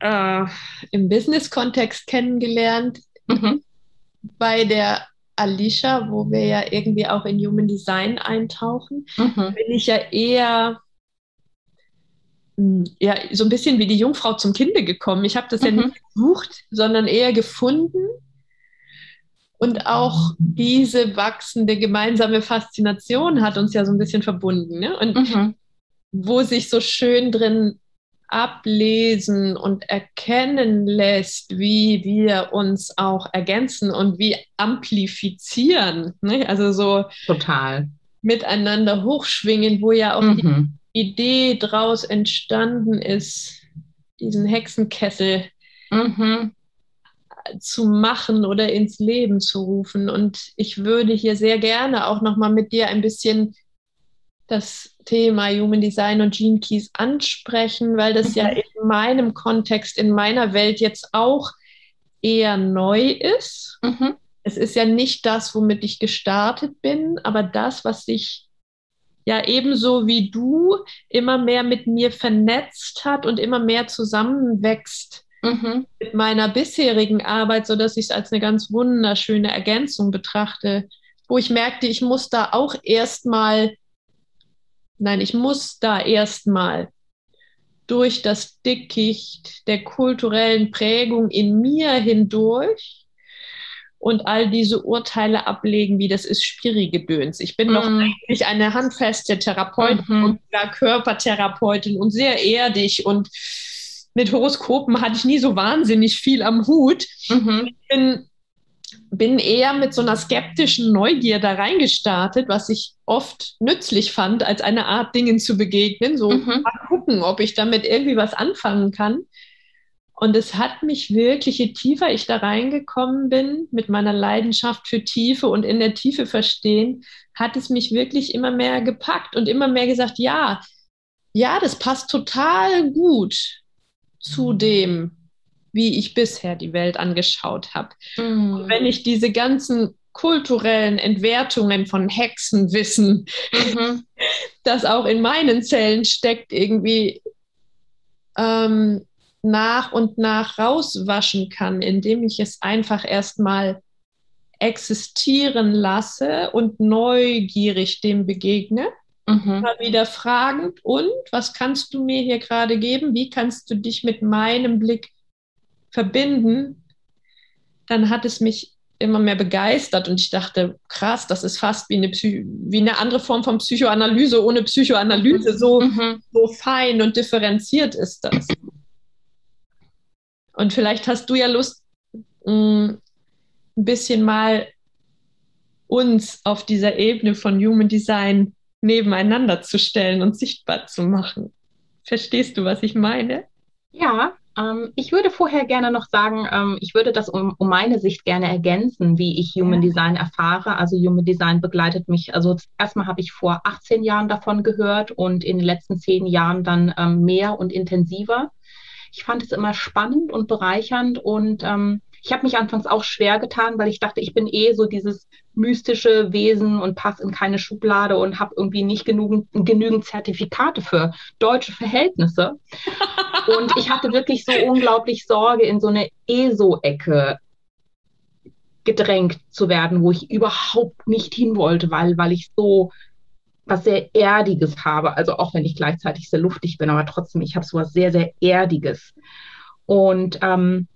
äh, im Business-Kontext kennengelernt Mhm. bei der Alicia, wo wir ja irgendwie auch in Human Design eintauchen. Mhm. bin ich ja eher ja, so ein bisschen wie die Jungfrau zum Kinde gekommen. Ich habe das ja Mhm. nicht gesucht, sondern eher gefunden. Und auch diese wachsende gemeinsame Faszination hat uns ja so ein bisschen verbunden. Ne? Und Mhm. wo sich so schön drin ablesen und erkennen lässt, wie wir uns auch ergänzen und wie amplifizieren. Ne? Also so Total. miteinander hochschwingen, wo ja auch die Mhm. Idee draus entstanden ist, diesen Hexenkessel Mhm. zu machen oder ins Leben zu rufen. Und ich würde hier sehr gerne auch nochmal mit dir ein bisschen das Thema Human Design und Gene Keys ansprechen, weil das ja Mhm. in meinem Kontext, in meiner Welt jetzt auch eher neu ist. Mhm. Es ist ja nicht das, womit ich gestartet bin, aber das, was sich ja ebenso wie du immer mehr mit mir vernetzt hat und immer mehr zusammenwächst Mhm. mit meiner bisherigen Arbeit, sodass ich es als eine ganz wunderschöne Ergänzung betrachte, wo ich merkte, ich muss da auch erstmal, nein, ich muss da erstmal durch das Dickicht der kulturellen Prägung in mir hindurch und all diese Urteile ablegen, wie das ist Spirigedöns. Ich bin noch Mhm. eigentlich eine handfeste Therapeutin Mhm. und Körpertherapeutin und sehr erdig und mit Horoskopen hatte ich nie so wahnsinnig viel am Hut. Mhm. Ich bin, bin eher mit so einer skeptischen Neugier da reingestartet, was ich oft nützlich fand, als eine Art Dingen zu begegnen. So Mhm. mal gucken, ob ich damit irgendwie was anfangen kann. Und es hat mich wirklich, je tiefer ich da reingekommen bin, mit meiner Leidenschaft für Tiefe und in der Tiefe verstehen, hat es mich wirklich immer mehr gepackt und immer mehr gesagt, ja, ja, das passt total gut zu dem, wie ich bisher die Welt angeschaut habe. Mhm. Wenn ich diese ganzen kulturellen Entwertungen von Hexenwissen, mhm. das auch in meinen Zellen steckt, irgendwie ähm, nach und nach rauswaschen kann, indem ich es einfach erstmal existieren lasse und neugierig dem begegne. Mhm. Mal wieder fragend, und was kannst du mir hier gerade geben? Wie kannst du dich mit meinem Blick verbinden? Dann hat es mich immer mehr begeistert und ich dachte, krass, das ist fast wie eine, Psy wie eine andere Form von Psychoanalyse ohne Psychoanalyse. So, mhm. so fein und differenziert ist das. Und vielleicht hast du ja Lust, mm, ein bisschen mal uns auf dieser Ebene von Human Design nebeneinander zu stellen und sichtbar zu machen. Verstehst du, was ich meine? Ja, ähm, ich würde vorher gerne noch sagen, ähm, ich würde das um, um, meine Sicht gerne ergänzen, wie ich Human ja. Design erfahre. Also Human Design begleitet mich, also erstmal habe ich vor 18 Jahren davon gehört und in den letzten zehn Jahren dann ähm, mehr und intensiver. Ich fand es immer spannend und bereichernd und ähm, ich habe mich anfangs auch schwer getan, weil ich dachte, ich bin eh so dieses mystische Wesen und passe in keine Schublade und habe irgendwie nicht genügend, genügend Zertifikate für deutsche Verhältnisse. und ich hatte wirklich so unglaublich Sorge, in so eine ESO-Ecke gedrängt zu werden, wo ich überhaupt nicht hin wollte, weil, weil ich so was sehr Erdiges habe. Also auch wenn ich gleichzeitig sehr luftig bin, aber trotzdem, ich habe so was sehr, sehr Erdiges. Und ähm,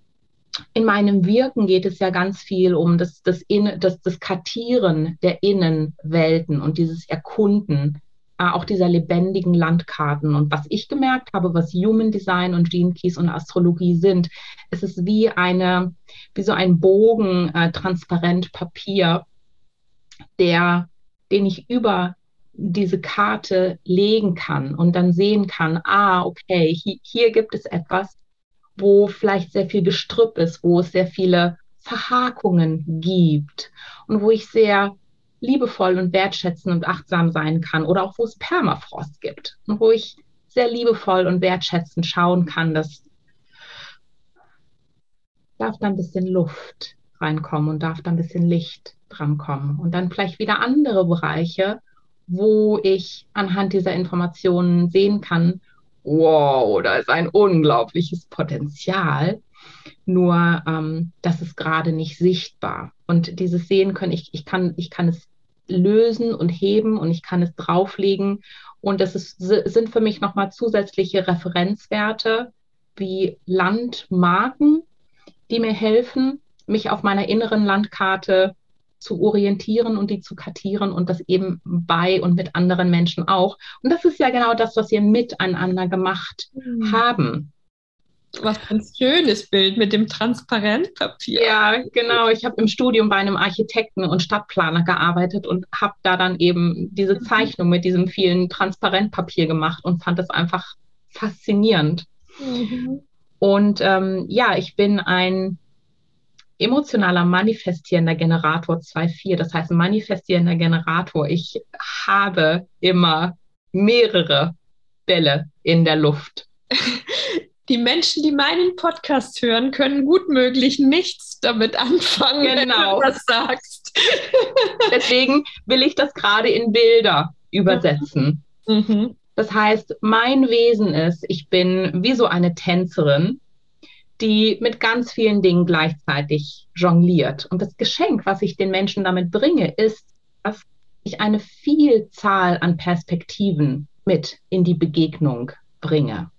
in meinem Wirken geht es ja ganz viel um das, das, in, das, das Kartieren der Innenwelten und dieses Erkunden äh, auch dieser lebendigen Landkarten. Und was ich gemerkt habe, was Human Design und Gene Keys und Astrologie sind, es ist wie eine, wie so ein Bogen äh, transparent Papier, der, den ich über diese Karte legen kann und dann sehen kann, ah, okay, hier, hier gibt es etwas, wo vielleicht sehr viel Gestrüpp ist, wo es sehr viele Verhakungen gibt und wo ich sehr liebevoll und wertschätzend und achtsam sein kann oder auch wo es Permafrost gibt und wo ich sehr liebevoll und wertschätzend schauen kann, dass darf da ein bisschen Luft reinkommen und darf da ein bisschen Licht drankommen und dann vielleicht wieder andere Bereiche, wo ich anhand dieser Informationen sehen kann, wow, da ist ein unglaubliches Potenzial. Nur ähm, das ist gerade nicht sichtbar. Und dieses Sehen können, ich, ich, kann, ich kann es lösen und heben und ich kann es drauflegen. Und das ist, sind für mich nochmal zusätzliche Referenzwerte wie Landmarken, die mir helfen, mich auf meiner inneren Landkarte zu orientieren und die zu kartieren und das eben bei und mit anderen Menschen auch. Und das ist ja genau das, was wir miteinander gemacht mhm. haben. Was ein schönes Bild mit dem Transparentpapier. Ja, genau. Ich habe im Studium bei einem Architekten und Stadtplaner gearbeitet und habe da dann eben diese mhm. Zeichnung mit diesem vielen Transparentpapier gemacht und fand das einfach faszinierend. Mhm. Und ähm, ja, ich bin ein emotionaler manifestierender Generator 2.4. Das heißt, manifestierender Generator. Ich habe immer mehrere Bälle in der Luft. Die Menschen, die meinen Podcast hören, können gut möglich nichts damit anfangen, genau. wenn du das sagst. Deswegen will ich das gerade in Bilder übersetzen. Mhm. Das heißt, mein Wesen ist, ich bin wie so eine Tänzerin die mit ganz vielen Dingen gleichzeitig jongliert. Und das Geschenk, was ich den Menschen damit bringe, ist, dass ich eine Vielzahl an Perspektiven mit in die Begegnung bringe.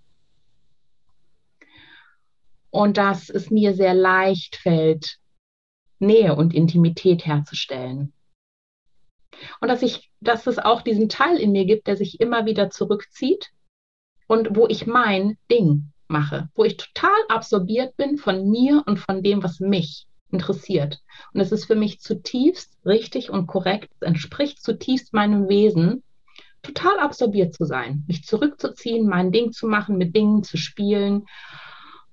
Und dass es mir sehr leicht fällt, Nähe und Intimität herzustellen. Und dass ich, dass es auch diesen Teil in mir gibt, der sich immer wieder zurückzieht und wo ich mein Ding mache, wo ich total absorbiert bin von mir und von dem, was mich interessiert. Und es ist für mich zutiefst richtig und korrekt, es entspricht zutiefst meinem Wesen, total absorbiert zu sein, mich zurückzuziehen, mein Ding zu machen, mit Dingen zu spielen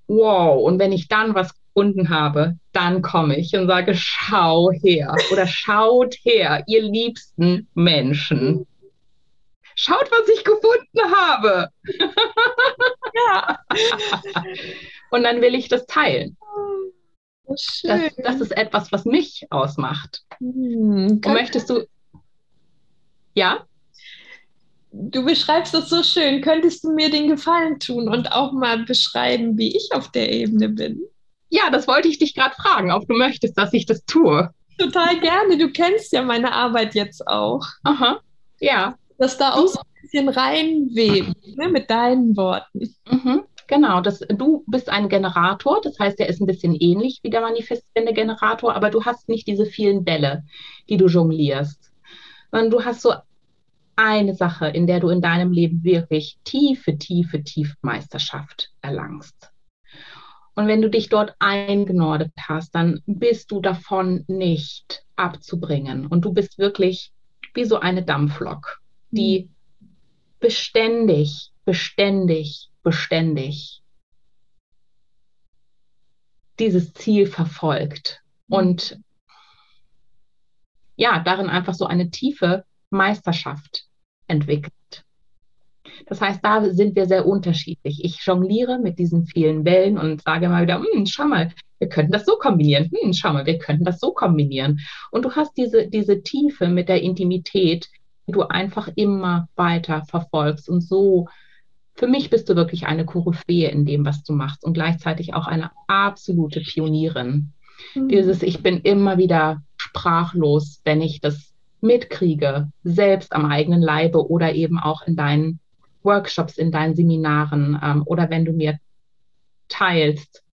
wow, und wenn ich dann was gefunden habe, dann komme ich und sage, schau her oder schaut her, ihr liebsten Menschen. Schaut, was ich gefunden habe. ja. und dann will ich das teilen. Das, das, ist etwas, was mich ausmacht. Hm, und möchtest du. Ja? Du beschreibst das so schön. Könntest du mir den Gefallen tun und auch mal beschreiben, wie ich auf der Ebene bin? Ja, das wollte ich dich gerade fragen, ob du möchtest, dass ich das tue. Total gerne. Du kennst ja meine Arbeit jetzt auch. Aha. Ja. Dass da auch so ein bisschen reinwebt, ne, mit deinen Worten. Mhm. Genau, das, du bist ein Generator, das heißt, der ist ein bisschen ähnlich wie der manifestierende Generator, aber du hast nicht diese vielen Bälle, die du jonglierst, sondern du hast so eine Sache, in der du in deinem Leben wirklich tiefe, tiefe, tiefe Meisterschaft erlangst. Und wenn du dich dort eingenordet hast, dann bist du davon nicht abzubringen. Und du bist wirklich wie so eine Dampflok, die mhm. beständig, beständig beständig dieses Ziel verfolgt und ja, darin einfach so eine tiefe Meisterschaft entwickelt. Das heißt, da sind wir sehr unterschiedlich. Ich jongliere mit diesen vielen Wellen und sage mal wieder, hm, schau mal, wir könnten das so kombinieren. Hm, schau mal, wir könnten das so kombinieren. Und du hast diese, diese Tiefe mit der Intimität, die du einfach immer weiter verfolgst und so für mich bist du wirklich eine Koryphäe in dem, was du machst und gleichzeitig auch eine absolute Pionierin. Mhm. Dieses, ich bin immer wieder sprachlos, wenn ich das mitkriege, selbst am eigenen Leibe oder eben auch in deinen Workshops, in deinen Seminaren ähm, oder wenn du mir teilst,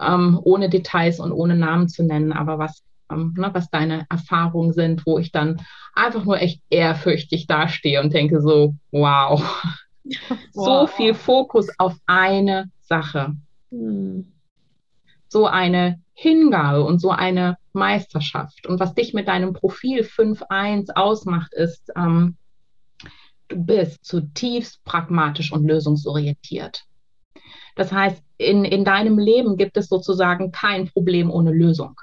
ähm, ohne Details und ohne Namen zu nennen, aber was, ähm, ne, was deine Erfahrungen sind, wo ich dann einfach nur echt ehrfürchtig dastehe und denke so, wow, so viel Fokus auf eine Sache. Hm. So eine Hingabe und so eine Meisterschaft. Und was dich mit deinem Profil 5.1 ausmacht, ist, ähm, du bist zutiefst pragmatisch und lösungsorientiert. Das heißt, in, in deinem Leben gibt es sozusagen kein Problem ohne Lösung.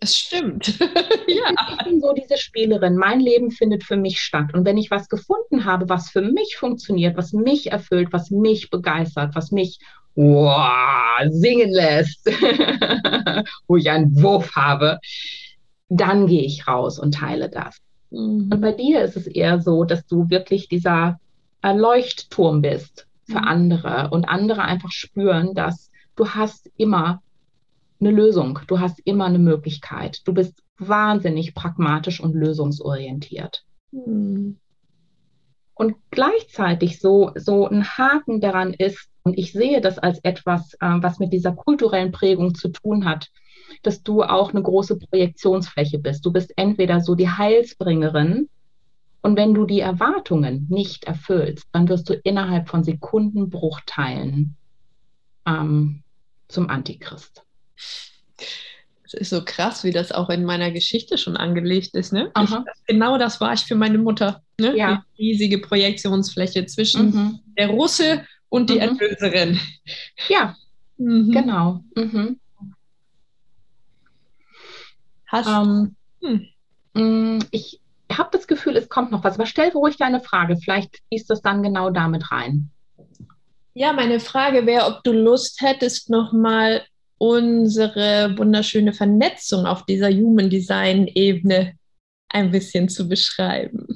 Es stimmt. ja. Ich bin so diese Spielerin. Mein Leben findet für mich statt. Und wenn ich was gefunden habe, was für mich funktioniert, was mich erfüllt, was mich begeistert, was mich wow, singen lässt, wo ich einen Wurf habe, dann gehe ich raus und teile das. Mhm. Und bei dir ist es eher so, dass du wirklich dieser Leuchtturm bist für mhm. andere und andere einfach spüren, dass du hast immer eine Lösung. Du hast immer eine Möglichkeit. Du bist wahnsinnig pragmatisch und lösungsorientiert. Mhm. Und gleichzeitig so, so ein Haken daran ist, und ich sehe das als etwas, äh, was mit dieser kulturellen Prägung zu tun hat, dass du auch eine große Projektionsfläche bist. Du bist entweder so die Heilsbringerin und wenn du die Erwartungen nicht erfüllst, dann wirst du innerhalb von Sekundenbruchteilen ähm, zum Antichrist. Es ist so krass, wie das auch in meiner Geschichte schon angelegt ist. Ne? Ich, genau das war ich für meine Mutter. Ne? Ja. Die riesige Projektionsfläche zwischen mhm. der Russe und die mhm. Erlöserin. Ja, mhm. genau. Mhm. Hast ähm, hm. Mm, ich habe das Gefühl, es kommt noch was, aber stell ruhig deine Frage. Vielleicht fließt das dann genau damit rein. Ja, meine Frage wäre, ob du Lust hättest, nochmal unsere wunderschöne Vernetzung auf dieser Human Design Ebene ein bisschen zu beschreiben.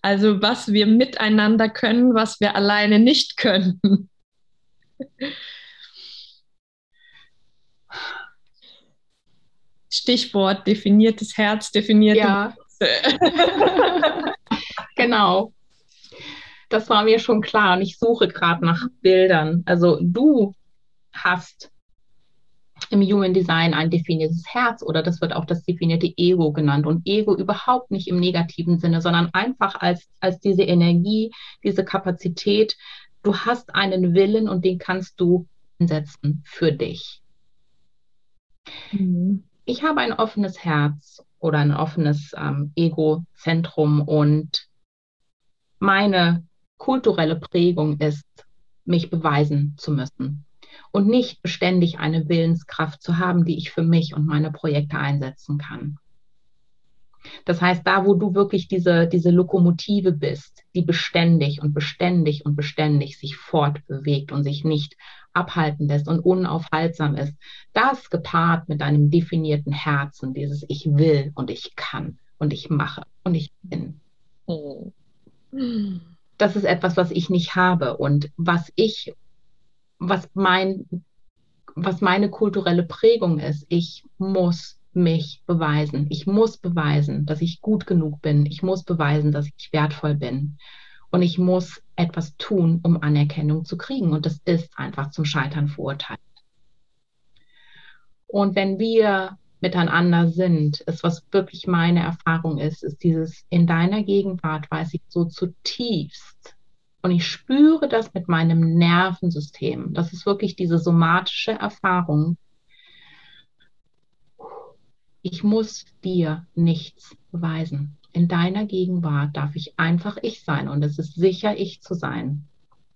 Also was wir miteinander können, was wir alleine nicht können. Stichwort definiertes Herz, definierte ja. genau. Das war mir schon klar und ich suche gerade nach Bildern. Also du hast im Human Design ein definiertes Herz oder das wird auch das definierte Ego genannt. Und Ego überhaupt nicht im negativen Sinne, sondern einfach als, als diese Energie, diese Kapazität. Du hast einen Willen und den kannst du einsetzen für dich. Mhm. Ich habe ein offenes Herz oder ein offenes ähm, Ego-Zentrum und meine kulturelle Prägung ist, mich beweisen zu müssen und nicht beständig eine Willenskraft zu haben, die ich für mich und meine Projekte einsetzen kann. Das heißt, da, wo du wirklich diese, diese Lokomotive bist, die beständig und beständig und beständig sich fortbewegt und sich nicht abhalten lässt und unaufhaltsam ist, das gepaart mit einem definierten Herzen, dieses Ich will und ich kann und ich mache und ich bin. Das ist etwas, was ich nicht habe und was ich, was mein, was meine kulturelle Prägung ist. Ich muss mich beweisen. Ich muss beweisen, dass ich gut genug bin. Ich muss beweisen, dass ich wertvoll bin. Und ich muss etwas tun, um Anerkennung zu kriegen. Und das ist einfach zum Scheitern verurteilt. Und wenn wir miteinander sind, ist, was wirklich meine Erfahrung ist, ist dieses in deiner Gegenwart weiß ich so zutiefst. Und ich spüre das mit meinem Nervensystem. Das ist wirklich diese somatische Erfahrung, ich muss dir nichts beweisen. In deiner Gegenwart darf ich einfach ich sein und es ist sicher, ich zu sein.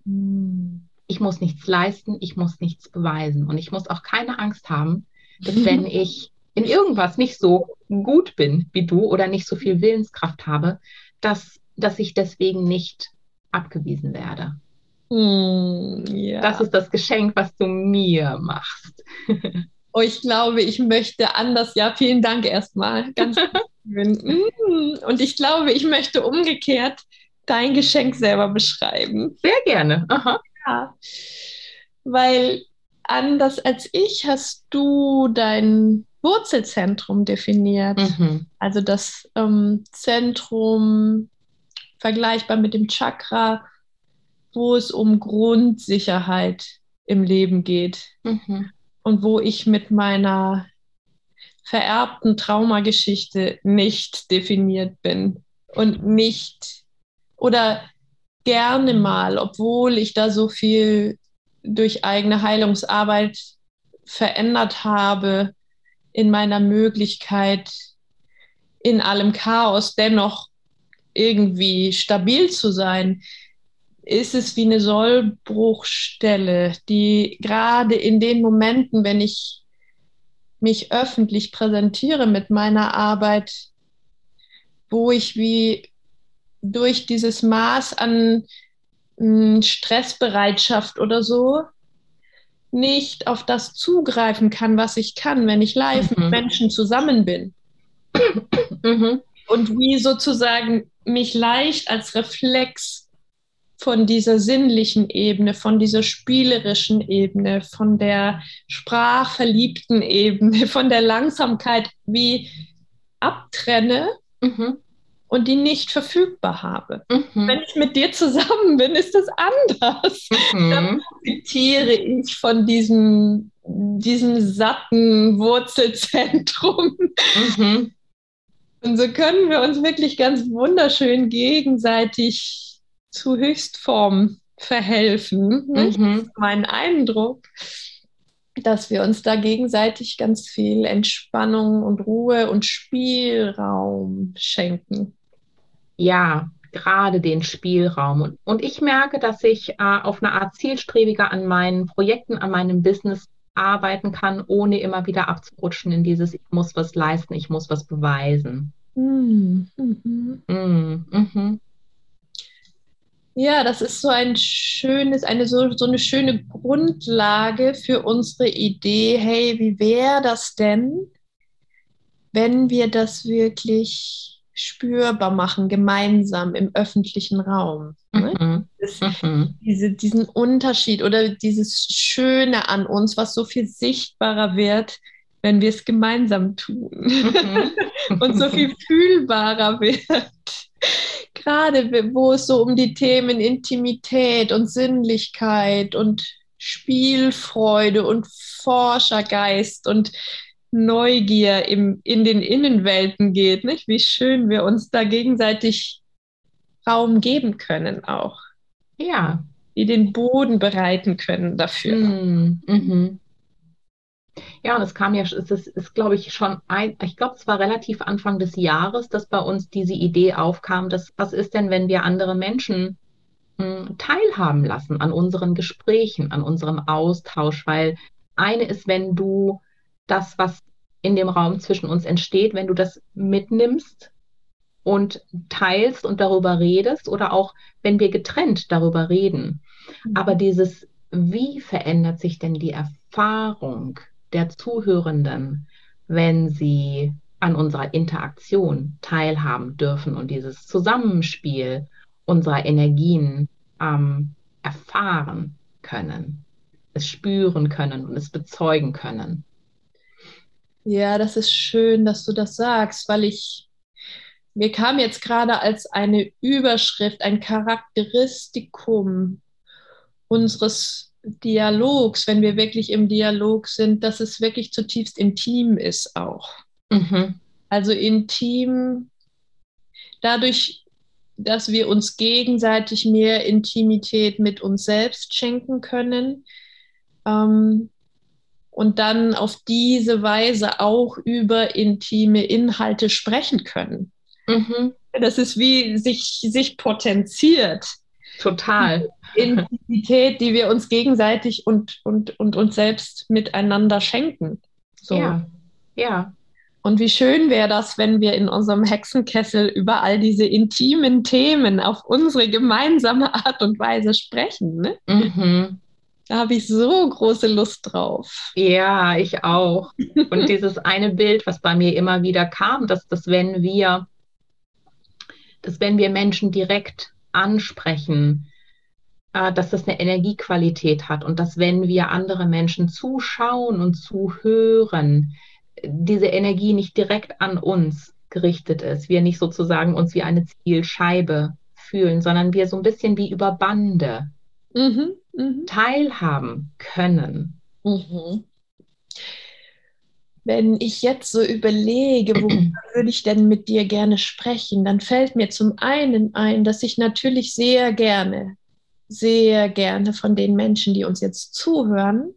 Hm. Ich muss nichts leisten, ich muss nichts beweisen und ich muss auch keine Angst haben, dass wenn ich in irgendwas nicht so gut bin wie du oder nicht so viel Willenskraft habe, dass, dass ich deswegen nicht abgewiesen werde. Mm, ja. Das ist das Geschenk, was du mir machst. Oh, ich glaube, ich möchte anders. Ja, vielen Dank erstmal. Ganz schön. Mm. Und ich glaube, ich möchte umgekehrt dein Geschenk selber beschreiben. Sehr gerne. Aha. Ja. Weil anders als ich hast du dein Wurzelzentrum definiert. Mhm. Also das ähm, Zentrum vergleichbar mit dem Chakra, wo es um Grundsicherheit im Leben geht. Mhm und wo ich mit meiner vererbten Traumageschichte nicht definiert bin und nicht oder gerne mal, obwohl ich da so viel durch eigene Heilungsarbeit verändert habe in meiner Möglichkeit, in allem Chaos dennoch irgendwie stabil zu sein, ist es wie eine Sollbruchstelle, die gerade in den Momenten, wenn ich mich öffentlich präsentiere mit meiner Arbeit, wo ich wie durch dieses Maß an hm, Stressbereitschaft oder so nicht auf das zugreifen kann, was ich kann, wenn ich live mhm. mit Menschen zusammen bin. Mhm. Und wie sozusagen mich leicht als Reflex von dieser sinnlichen Ebene, von dieser spielerischen Ebene, von der sprachverliebten Ebene, von der Langsamkeit wie abtrenne mhm. und die nicht verfügbar habe. Mhm. Wenn ich mit dir zusammen bin, ist das anders. Mhm. Dann profitiere ich von diesem, diesem satten Wurzelzentrum. Mhm. Und so können wir uns wirklich ganz wunderschön gegenseitig zu Höchstform verhelfen. Mhm. Mein Eindruck, dass wir uns da gegenseitig ganz viel Entspannung und Ruhe und Spielraum schenken. Ja, gerade den Spielraum. Und, und ich merke, dass ich äh, auf eine Art zielstrebiger an meinen Projekten, an meinem Business arbeiten kann, ohne immer wieder abzurutschen in dieses, ich muss was leisten, ich muss was beweisen. Mhm. Mhm. Mhm. Ja, das ist so ein schönes, eine so, so eine schöne Grundlage für unsere Idee. Hey, wie wäre das denn, wenn wir das wirklich spürbar machen, gemeinsam im öffentlichen Raum? Ne? Das, mhm. diese, diesen Unterschied oder dieses Schöne an uns, was so viel sichtbarer wird, wenn wir es gemeinsam tun mhm. und so viel fühlbarer wird gerade wo es so um die Themen Intimität und Sinnlichkeit und Spielfreude und Forschergeist und Neugier im, in den Innenwelten geht, nicht? wie schön wir uns da gegenseitig Raum geben können auch. Ja. Die den Boden bereiten können dafür. Mm, mhm. Ja, und es kam ja, es ist, ist glaube ich, schon ein, ich glaube, es war relativ Anfang des Jahres, dass bei uns diese Idee aufkam, dass was ist denn, wenn wir andere Menschen mh, hm, teilhaben lassen an unseren Gesprächen, an unserem Austausch, weil eine ist, wenn du das, was in dem Raum zwischen uns entsteht, wenn du das mitnimmst und teilst und darüber redest oder auch wenn wir getrennt darüber reden. Mhm. Aber dieses, wie verändert sich denn die Erfahrung der Zuhörenden, wenn sie an unserer Interaktion teilhaben dürfen und dieses Zusammenspiel unserer Energien ähm, erfahren können, es spüren können und es bezeugen können. Ja, das ist schön, dass du das sagst, weil ich mir kam jetzt gerade als eine Überschrift, ein Charakteristikum unseres Dialogs, wenn wir wirklich im Dialog sind, dass es wirklich zutiefst intim ist auch. Mhm. Also intim dadurch, dass wir uns gegenseitig mehr Intimität mit uns selbst schenken können ähm, und dann auf diese Weise auch über intime Inhalte sprechen können. Mhm. Das ist wie sich, sich potenziert. Total. Intimität, die wir uns gegenseitig und, und, und uns selbst miteinander schenken. So. Ja, ja. Und wie schön wäre das, wenn wir in unserem Hexenkessel über all diese intimen Themen auf unsere gemeinsame Art und Weise sprechen. Ne? Mhm. Da habe ich so große Lust drauf. Ja, ich auch. Und dieses eine Bild, was bei mir immer wieder kam, dass, dass wenn wir, dass wenn wir Menschen direkt ansprechen, äh, dass das eine Energiequalität hat und dass wenn wir andere Menschen zuschauen und zuhören, diese Energie nicht direkt an uns gerichtet ist, wir nicht sozusagen uns wie eine Zielscheibe fühlen, sondern wir so ein bisschen wie über Bande mhm, mh. teilhaben können. Mhm. Wenn ich jetzt so überlege, worüber würde ich denn mit dir gerne sprechen, dann fällt mir zum einen ein, dass ich natürlich sehr gerne, sehr gerne von den Menschen, die uns jetzt zuhören,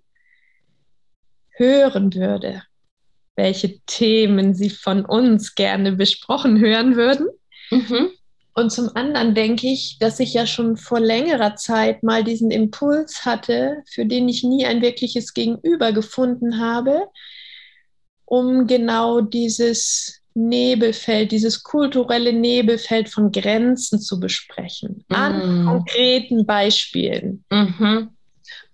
hören würde, welche Themen sie von uns gerne besprochen hören würden. Mhm. Und zum anderen denke ich, dass ich ja schon vor längerer Zeit mal diesen Impuls hatte, für den ich nie ein wirkliches Gegenüber gefunden habe, um genau dieses Nebelfeld, dieses kulturelle Nebelfeld von Grenzen zu besprechen, mm. an konkreten Beispielen. Mhm.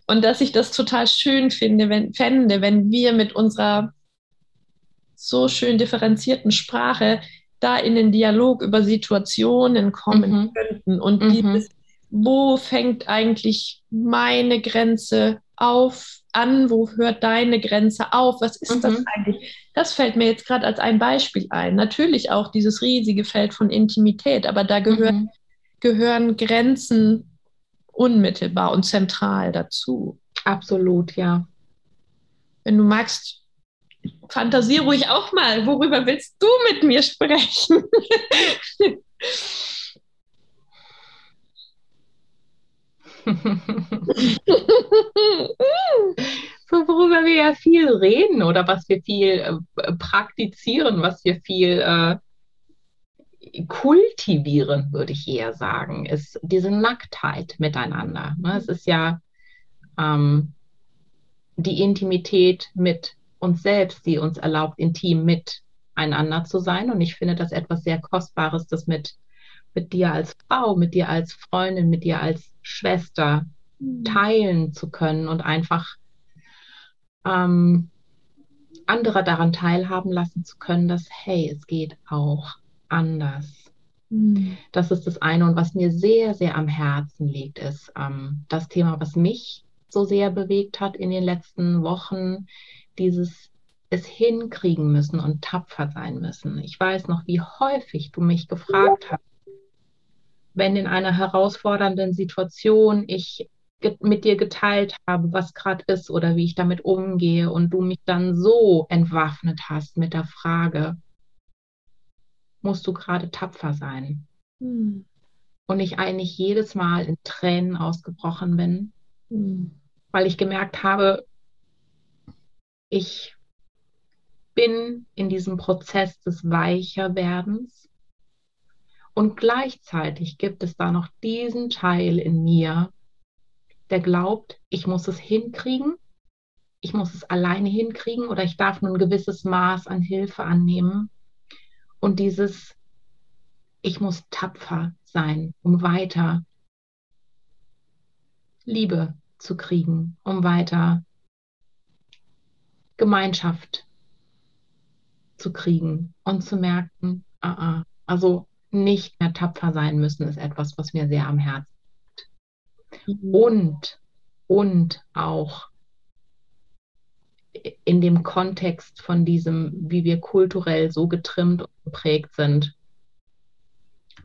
Und dass ich das total schön finde, wenn, fände, wenn wir mit unserer so schön differenzierten Sprache da in den Dialog über Situationen kommen mhm. könnten und mhm. dieses, wo fängt eigentlich meine Grenze auf, an, wo hört deine Grenze auf, was ist mhm. das eigentlich? Das fällt mir jetzt gerade als ein Beispiel ein. Natürlich auch dieses riesige Feld von Intimität, aber da gehört, mhm. gehören Grenzen unmittelbar und zentral dazu. Absolut, ja. Wenn du magst, Fantasie ruhig auch mal. Worüber willst du mit mir sprechen? worüber wir ja viel reden oder was wir viel äh, praktizieren, was wir viel äh, kultivieren, würde ich eher sagen, ist diese Nacktheit miteinander. Ne? Es ist ja ähm, die Intimität mit uns selbst, die uns erlaubt, intim miteinander zu sein. Und ich finde das etwas sehr Kostbares, das mit, mit dir als Frau, mit dir als Freundin, mit dir als Schwester mhm. teilen zu können und einfach ähm, andere daran teilhaben lassen zu können, dass, hey, es geht auch anders. Mhm. Das ist das eine. Und was mir sehr, sehr am Herzen liegt, ist ähm, das Thema, was mich so sehr bewegt hat in den letzten Wochen, dieses es hinkriegen müssen und tapfer sein müssen. Ich weiß noch, wie häufig du mich gefragt hast, wenn in einer herausfordernden Situation ich mit dir geteilt habe, was gerade ist oder wie ich damit umgehe und du mich dann so entwaffnet hast mit der Frage, musst du gerade tapfer sein? Hm. Und ich eigentlich jedes Mal in Tränen ausgebrochen bin, hm. weil ich gemerkt habe, ich bin in diesem Prozess des Weicherwerdens Und gleichzeitig gibt es da noch diesen Teil in mir, der glaubt, ich muss es hinkriegen, ich muss es alleine hinkriegen oder ich darf nur ein gewisses Maß an Hilfe annehmen. Und dieses, ich muss tapfer sein, um weiter Liebe zu kriegen, um weiter Gemeinschaft zu kriegen und zu merken, uh -uh, also nicht mehr tapfer sein müssen, ist etwas, was mir sehr am Herzen liegt. Mhm. Und, und auch in dem Kontext von diesem, wie wir kulturell so getrimmt und geprägt sind,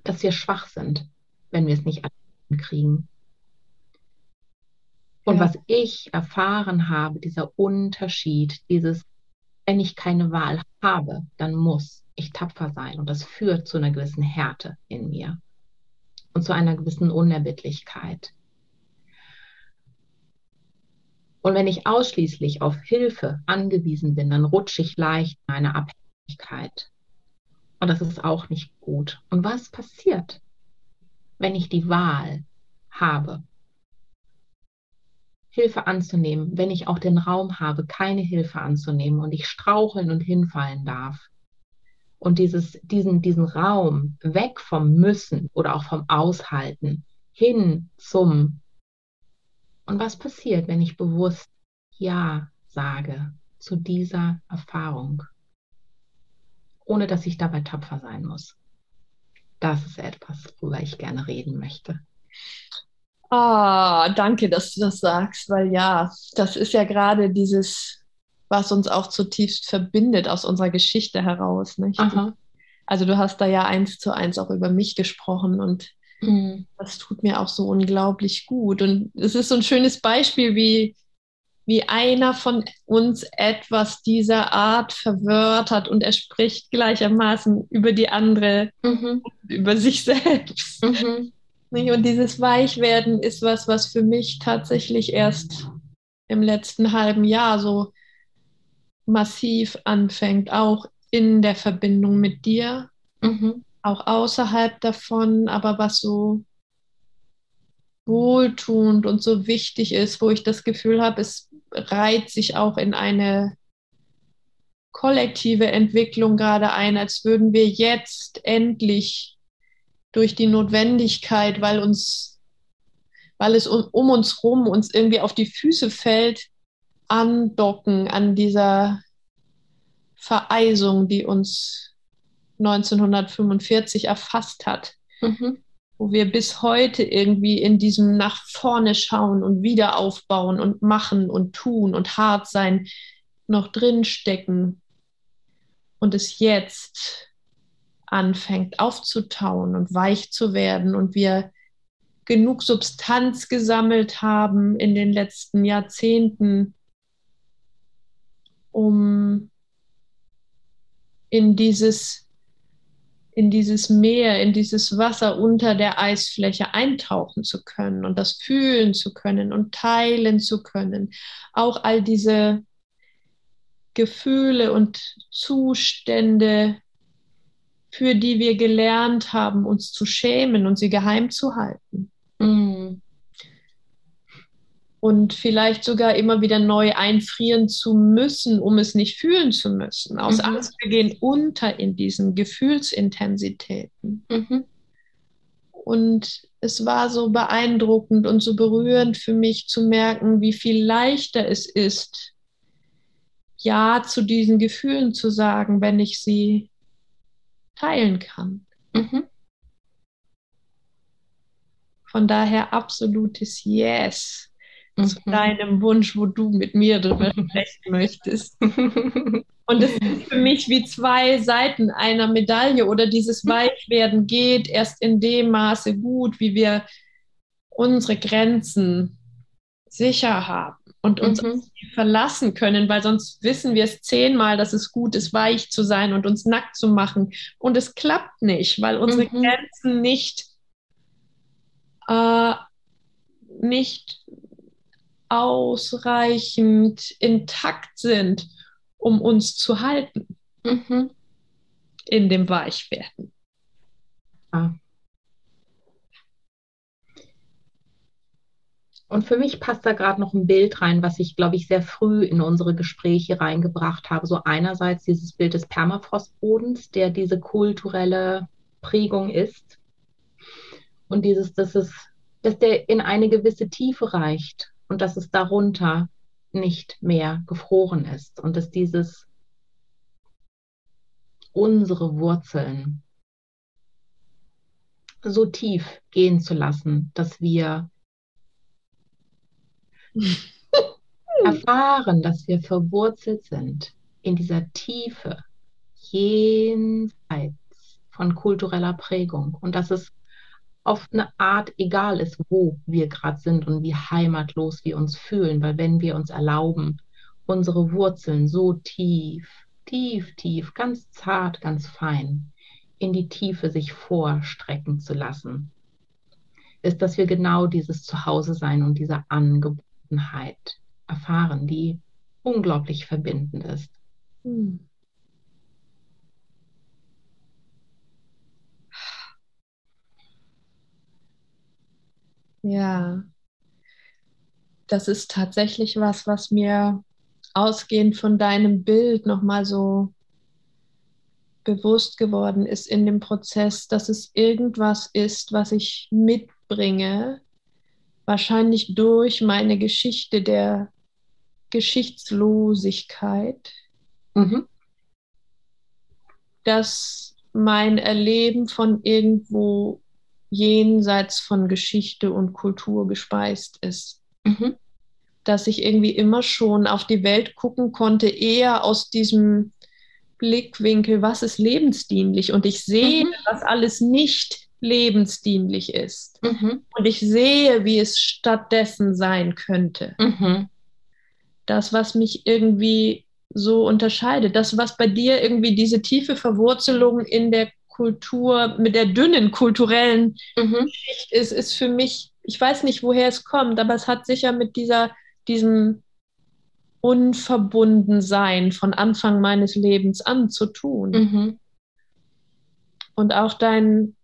dass wir schwach sind, wenn wir es nicht kriegen. Und ja. was ich erfahren habe, dieser Unterschied, dieses, wenn ich keine Wahl habe, dann muss ich tapfer sein. Und das führt zu einer gewissen Härte in mir und zu einer gewissen Unerbittlichkeit. Und wenn ich ausschließlich auf Hilfe angewiesen bin, dann rutsche ich leicht in eine Abhängigkeit. Und das ist auch nicht gut. Und was passiert, wenn ich die Wahl habe, Hilfe anzunehmen, wenn ich auch den Raum habe, keine Hilfe anzunehmen und ich straucheln und hinfallen darf? Und dieses, diesen, diesen Raum weg vom Müssen oder auch vom Aushalten hin zum und was passiert, wenn ich bewusst Ja sage zu dieser Erfahrung? ohne dass ich dabei tapfer sein muss. Das ist etwas, worüber ich gerne reden möchte. Ah, danke, dass du das sagst, weil ja, das ist ja gerade dieses, was uns auch zutiefst verbindet aus unserer Geschichte heraus. Nicht? Also du hast da ja eins zu eins auch über mich gesprochen und mhm. das tut mir auch so unglaublich gut. Und es ist so ein schönes Beispiel, wie wie einer von uns etwas dieser Art verwörtert und er spricht gleichermaßen über die andere, mhm. über sich selbst. Mhm. Und dieses Weichwerden ist was, was für mich tatsächlich erst im letzten halben Jahr so massiv anfängt, auch in der Verbindung mit dir, mhm. auch außerhalb davon, aber was so wohltuend und so wichtig ist, wo ich das Gefühl habe, es reiht sich auch in eine kollektive Entwicklung gerade ein, als würden wir jetzt endlich durch die Notwendigkeit, weil uns, weil es um, um uns rum uns irgendwie auf die Füße fällt, andocken an dieser Vereisung, die uns 1945 erfasst hat. Mhm wo wir bis heute irgendwie in diesem nach vorne schauen und wieder aufbauen und machen und tun und hart sein noch drin stecken und es jetzt anfängt aufzutauen und weich zu werden und wir genug Substanz gesammelt haben in den letzten Jahrzehnten, um in dieses in dieses Meer, in dieses Wasser unter der Eisfläche eintauchen zu können und das fühlen zu können und teilen zu können. Auch all diese Gefühle und Zustände, für die wir gelernt haben, uns zu schämen und sie geheim zu halten. Mm und vielleicht sogar immer wieder neu einfrieren zu müssen, um es nicht fühlen zu müssen. Aus mhm. Angst, wir gehen unter in diesen Gefühlsintensitäten. Mhm. Und es war so beeindruckend und so berührend für mich zu merken, wie viel leichter es ist, Ja zu diesen Gefühlen zu sagen, wenn ich sie teilen kann. Mhm. Von daher absolutes Yes mhm. zu deinem Wunsch, wo du mit mir drüber sprechen möchtest. Und es ist für mich wie zwei Seiten einer Medaille oder dieses Weichwerden geht erst in dem Maße gut, wie wir unsere Grenzen sicher haben und uns mhm. verlassen können, weil sonst wissen wir es zehnmal, dass es gut ist, weich zu sein und uns nackt zu machen. Und es klappt nicht, weil unsere mhm. Grenzen nicht, äh, nicht ausreichend intakt sind, um uns zu halten mhm. in dem Weichwerden. Ja. Und für mich passt da gerade noch ein Bild rein, was ich, glaube ich, sehr früh in unsere Gespräche reingebracht habe. So einerseits dieses Bild des Permafrostbodens, der diese kulturelle Prägung ist. Und dieses, dass es, dass der in eine gewisse Tiefe reicht und dass es darunter nicht mehr gefroren ist. Und dass dieses unsere Wurzeln so tief gehen zu lassen, dass wir erfahren, dass wir verwurzelt sind in dieser Tiefe jenseits von kultureller Prägung und dass es auf eine Art egal ist, wo wir gerade sind und wie heimatlos wir uns fühlen, weil wenn wir uns erlauben, unsere Wurzeln so tief, tief, tief, ganz zart, ganz fein in die Tiefe sich vorstrecken zu lassen, ist, dass wir genau dieses Zuhause sein und diese Angebot Verbundenheit erfahren, die unglaublich verbindend ist. Hm. Ja, das ist tatsächlich was, was mir ausgehend von deinem Bild nochmal so bewusst geworden ist in dem Prozess, dass es irgendwas ist, was ich mitbringe, wahrscheinlich durch meine Geschichte der Geschichtslosigkeit, mhm. dass mein Erleben von irgendwo jenseits von Geschichte und Kultur gespeist ist. Mhm. Dass ich irgendwie immer schon auf die Welt gucken konnte, eher aus diesem Blickwinkel, was ist lebensdienlich? Und ich sehe, mhm. was alles nicht lebensdienlich ist. Mhm. Und ich sehe, wie es stattdessen sein könnte. Mhm. Das, was mich irgendwie so unterscheidet, das, was bei dir irgendwie diese tiefe Verwurzelung in der Kultur, mit der dünnen kulturellen mhm. Schicht ist, ist für mich, ich weiß nicht, woher es kommt, aber es hat sicher mit dieser, diesem Unverbundensein von Anfang meines Lebens an zu tun. Mhm. Und auch dein,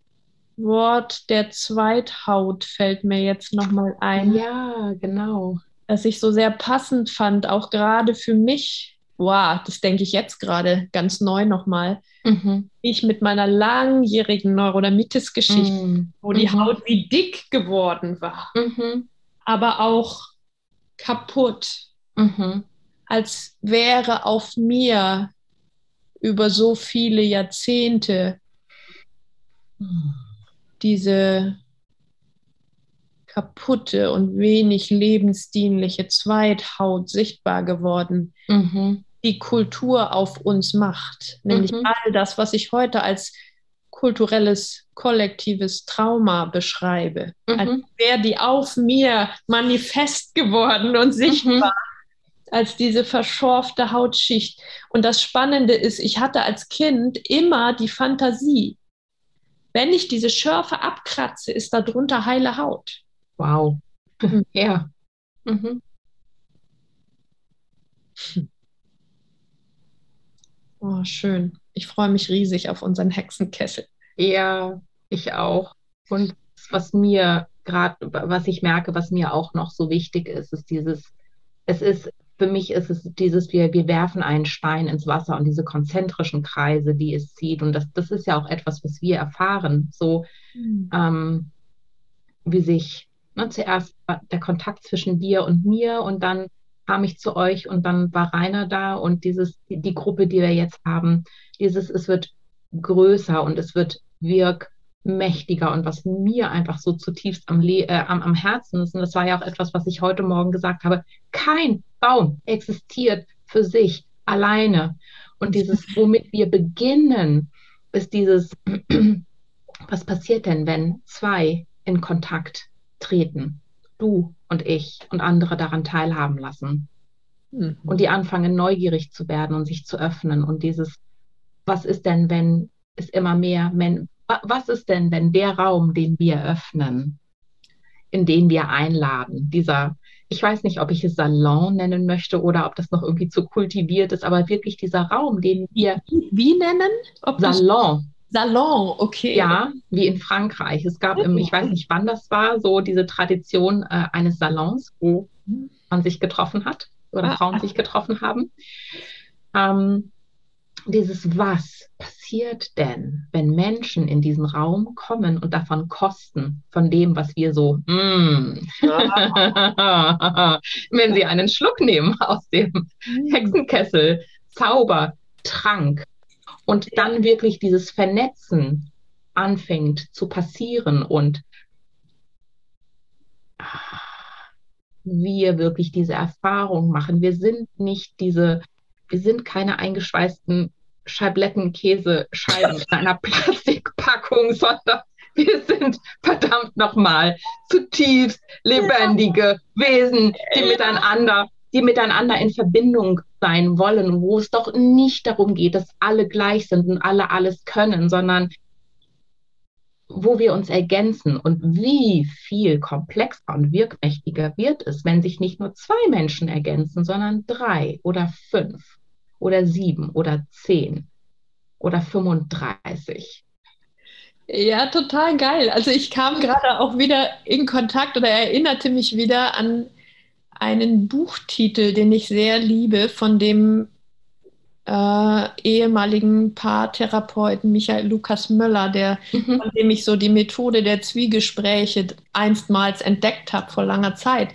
Wort der Zweithaut fällt mir jetzt nochmal ein. Ja, genau. Das ich so sehr passend fand, auch gerade für mich. Wow, das denke ich jetzt gerade ganz neu nochmal. Mhm. Ich mit meiner langjährigen Neurodermitis-Geschichte, mhm. wo die mhm. Haut wie dick geworden war, mhm. aber auch kaputt. Mhm. Als wäre auf mir über so viele Jahrzehnte mhm diese kaputte und wenig lebensdienliche Zweithaut sichtbar geworden, mhm. die Kultur auf uns macht. Nämlich mhm. all das, was ich heute als kulturelles, kollektives Trauma beschreibe. Mhm. Als wäre die auf mir manifest geworden und sichtbar. Mhm. als diese verschorfte Hautschicht. Und das Spannende ist, ich hatte als Kind immer die Fantasie, wenn ich diese Schürfe abkratze, ist darunter heile Haut. Wow. Mhm. Ja. Mhm. Oh, schön. Ich freue mich riesig auf unseren Hexenkessel. Ja, ich auch. Und was mir gerade, was ich merke, was mir auch noch so wichtig ist, ist dieses, es ist für mich ist es dieses, wir, wir werfen einen Stein ins Wasser und diese konzentrischen Kreise, die es zieht. Und das, das ist ja auch etwas, was wir erfahren. So mhm. ähm, wie sich ne, zuerst der Kontakt zwischen dir und mir und dann kam ich zu euch und dann war Rainer da und dieses, die, Gruppe, die wir jetzt haben, dieses, es wird größer und es wird wirk mächtiger und was mir einfach so zutiefst am, äh, am, am Herzen ist, und das war ja auch etwas, was ich heute Morgen gesagt habe, kein Baum existiert für sich alleine. Und dieses, womit wir beginnen, ist dieses, was passiert denn, wenn zwei in Kontakt treten? Du und ich und andere daran teilhaben lassen. Mhm. Und die anfangen neugierig zu werden und sich zu öffnen. Und dieses, was ist denn, wenn es immer mehr, Men was ist denn, wenn der Raum, den wir öffnen, in den wir einladen, dieser, ich weiß nicht, ob ich es Salon nennen möchte oder ob das noch irgendwie zu kultiviert ist, aber wirklich dieser Raum, den wir wie nennen? Ob Salon. Salon, okay. Ja, wie in Frankreich. Es gab, im, ich weiß nicht wann das war, so diese Tradition äh, eines Salons, wo man sich getroffen hat oder ah, Frauen sich getroffen haben. Ähm, dieses Was passiert denn, wenn Menschen in diesen Raum kommen und davon kosten, von dem, was wir so, mm, wenn sie einen Schluck nehmen aus dem mm. Hexenkessel, Zauber, Trank und dann wirklich dieses Vernetzen anfängt zu passieren und wir wirklich diese Erfahrung machen. Wir sind nicht diese wir sind keine eingeschweißten Scheiblettenkäsescheiben in einer Plastikpackung, sondern wir sind verdammt nochmal zutiefst lebendige Wesen, die miteinander, die miteinander in Verbindung sein wollen, wo es doch nicht darum geht, dass alle gleich sind und alle alles können, sondern wo wir uns ergänzen und wie viel komplexer und wirkmächtiger wird es, wenn sich nicht nur zwei Menschen ergänzen, sondern drei oder fünf oder sieben oder zehn oder 35. Ja, total geil. Also ich kam gerade auch wieder in Kontakt oder erinnerte mich wieder an einen Buchtitel, den ich sehr liebe, von dem äh, ehemaligen Paartherapeuten Michael Lukas Möller, der, mhm. von dem ich so die Methode der Zwiegespräche einstmals entdeckt habe vor langer Zeit.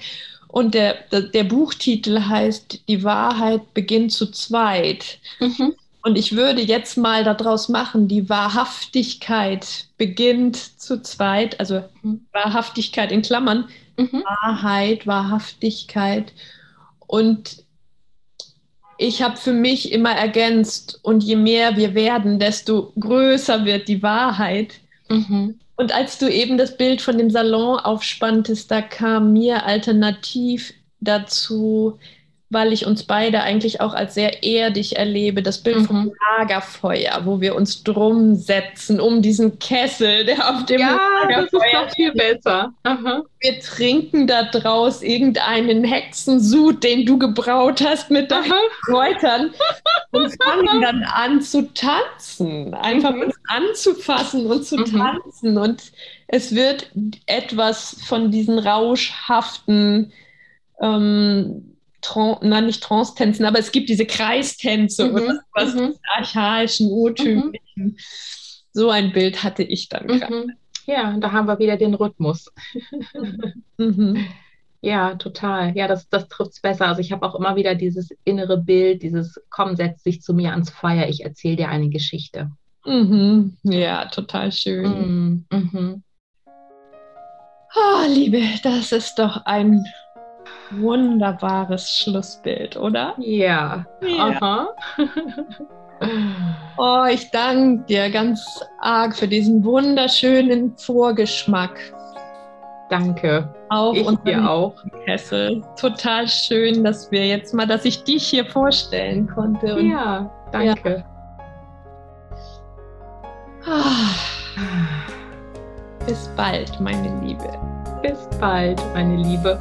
Und der, der, der, Buchtitel heißt Die Wahrheit beginnt zu zweit. Mhm. Und ich würde jetzt mal daraus machen, die Wahrhaftigkeit beginnt zu zweit, also mhm. Wahrhaftigkeit in Klammern, mhm. Wahrheit, Wahrhaftigkeit. Und ich habe für mich immer ergänzt, und je mehr wir werden, desto größer wird die Wahrheit. Mhm. Und als du eben das Bild von dem Salon aufspanntest, da kam mir alternativ dazu, weil ich uns beide eigentlich auch als sehr erdig erlebe, das Bild mhm. vom Lagerfeuer, wo wir uns drum setzen, um diesen Kessel, der auf dem ja, Lagerfeuer das ist doch viel besser. Aha. Wir trinken da draus irgendeinen Hexensud, den du gebraut hast mit deinen. Kräutern und fangen dann an zu tanzen, einfach mhm. uns anzufassen und zu mhm. tanzen und es wird etwas von diesen rauschhaften ähm, Tran na, nicht Trance-Tänzen, aber es gibt diese Kreistänze mhm, oder was mhm. archaischen, urtypischen. Mhm. So ein Bild hatte ich dann mhm. gerade. Ja, da haben wir wieder den Rhythmus. mhm. Ja, total. Ja, das, das trifft es besser. Also ich habe auch immer wieder dieses innere Bild, dieses Komm, setz dich zu mir ans Feuer, ich erzähle dir eine Geschichte. Mhm. Ja, total schön. Mhm. Oh, Liebe, das ist doch ein wunderbares Schlussbild, oder? Ja. ja. Aha. oh, ich danke dir ganz arg für diesen wunderschönen Vorgeschmack. Danke. Auf ich dir auch. Kessel. Total schön, dass wir jetzt mal, dass ich dich hier vorstellen konnte. Und, ja, danke. Ja. Ah. Bis bald, meine Liebe. Bis bald, meine Liebe.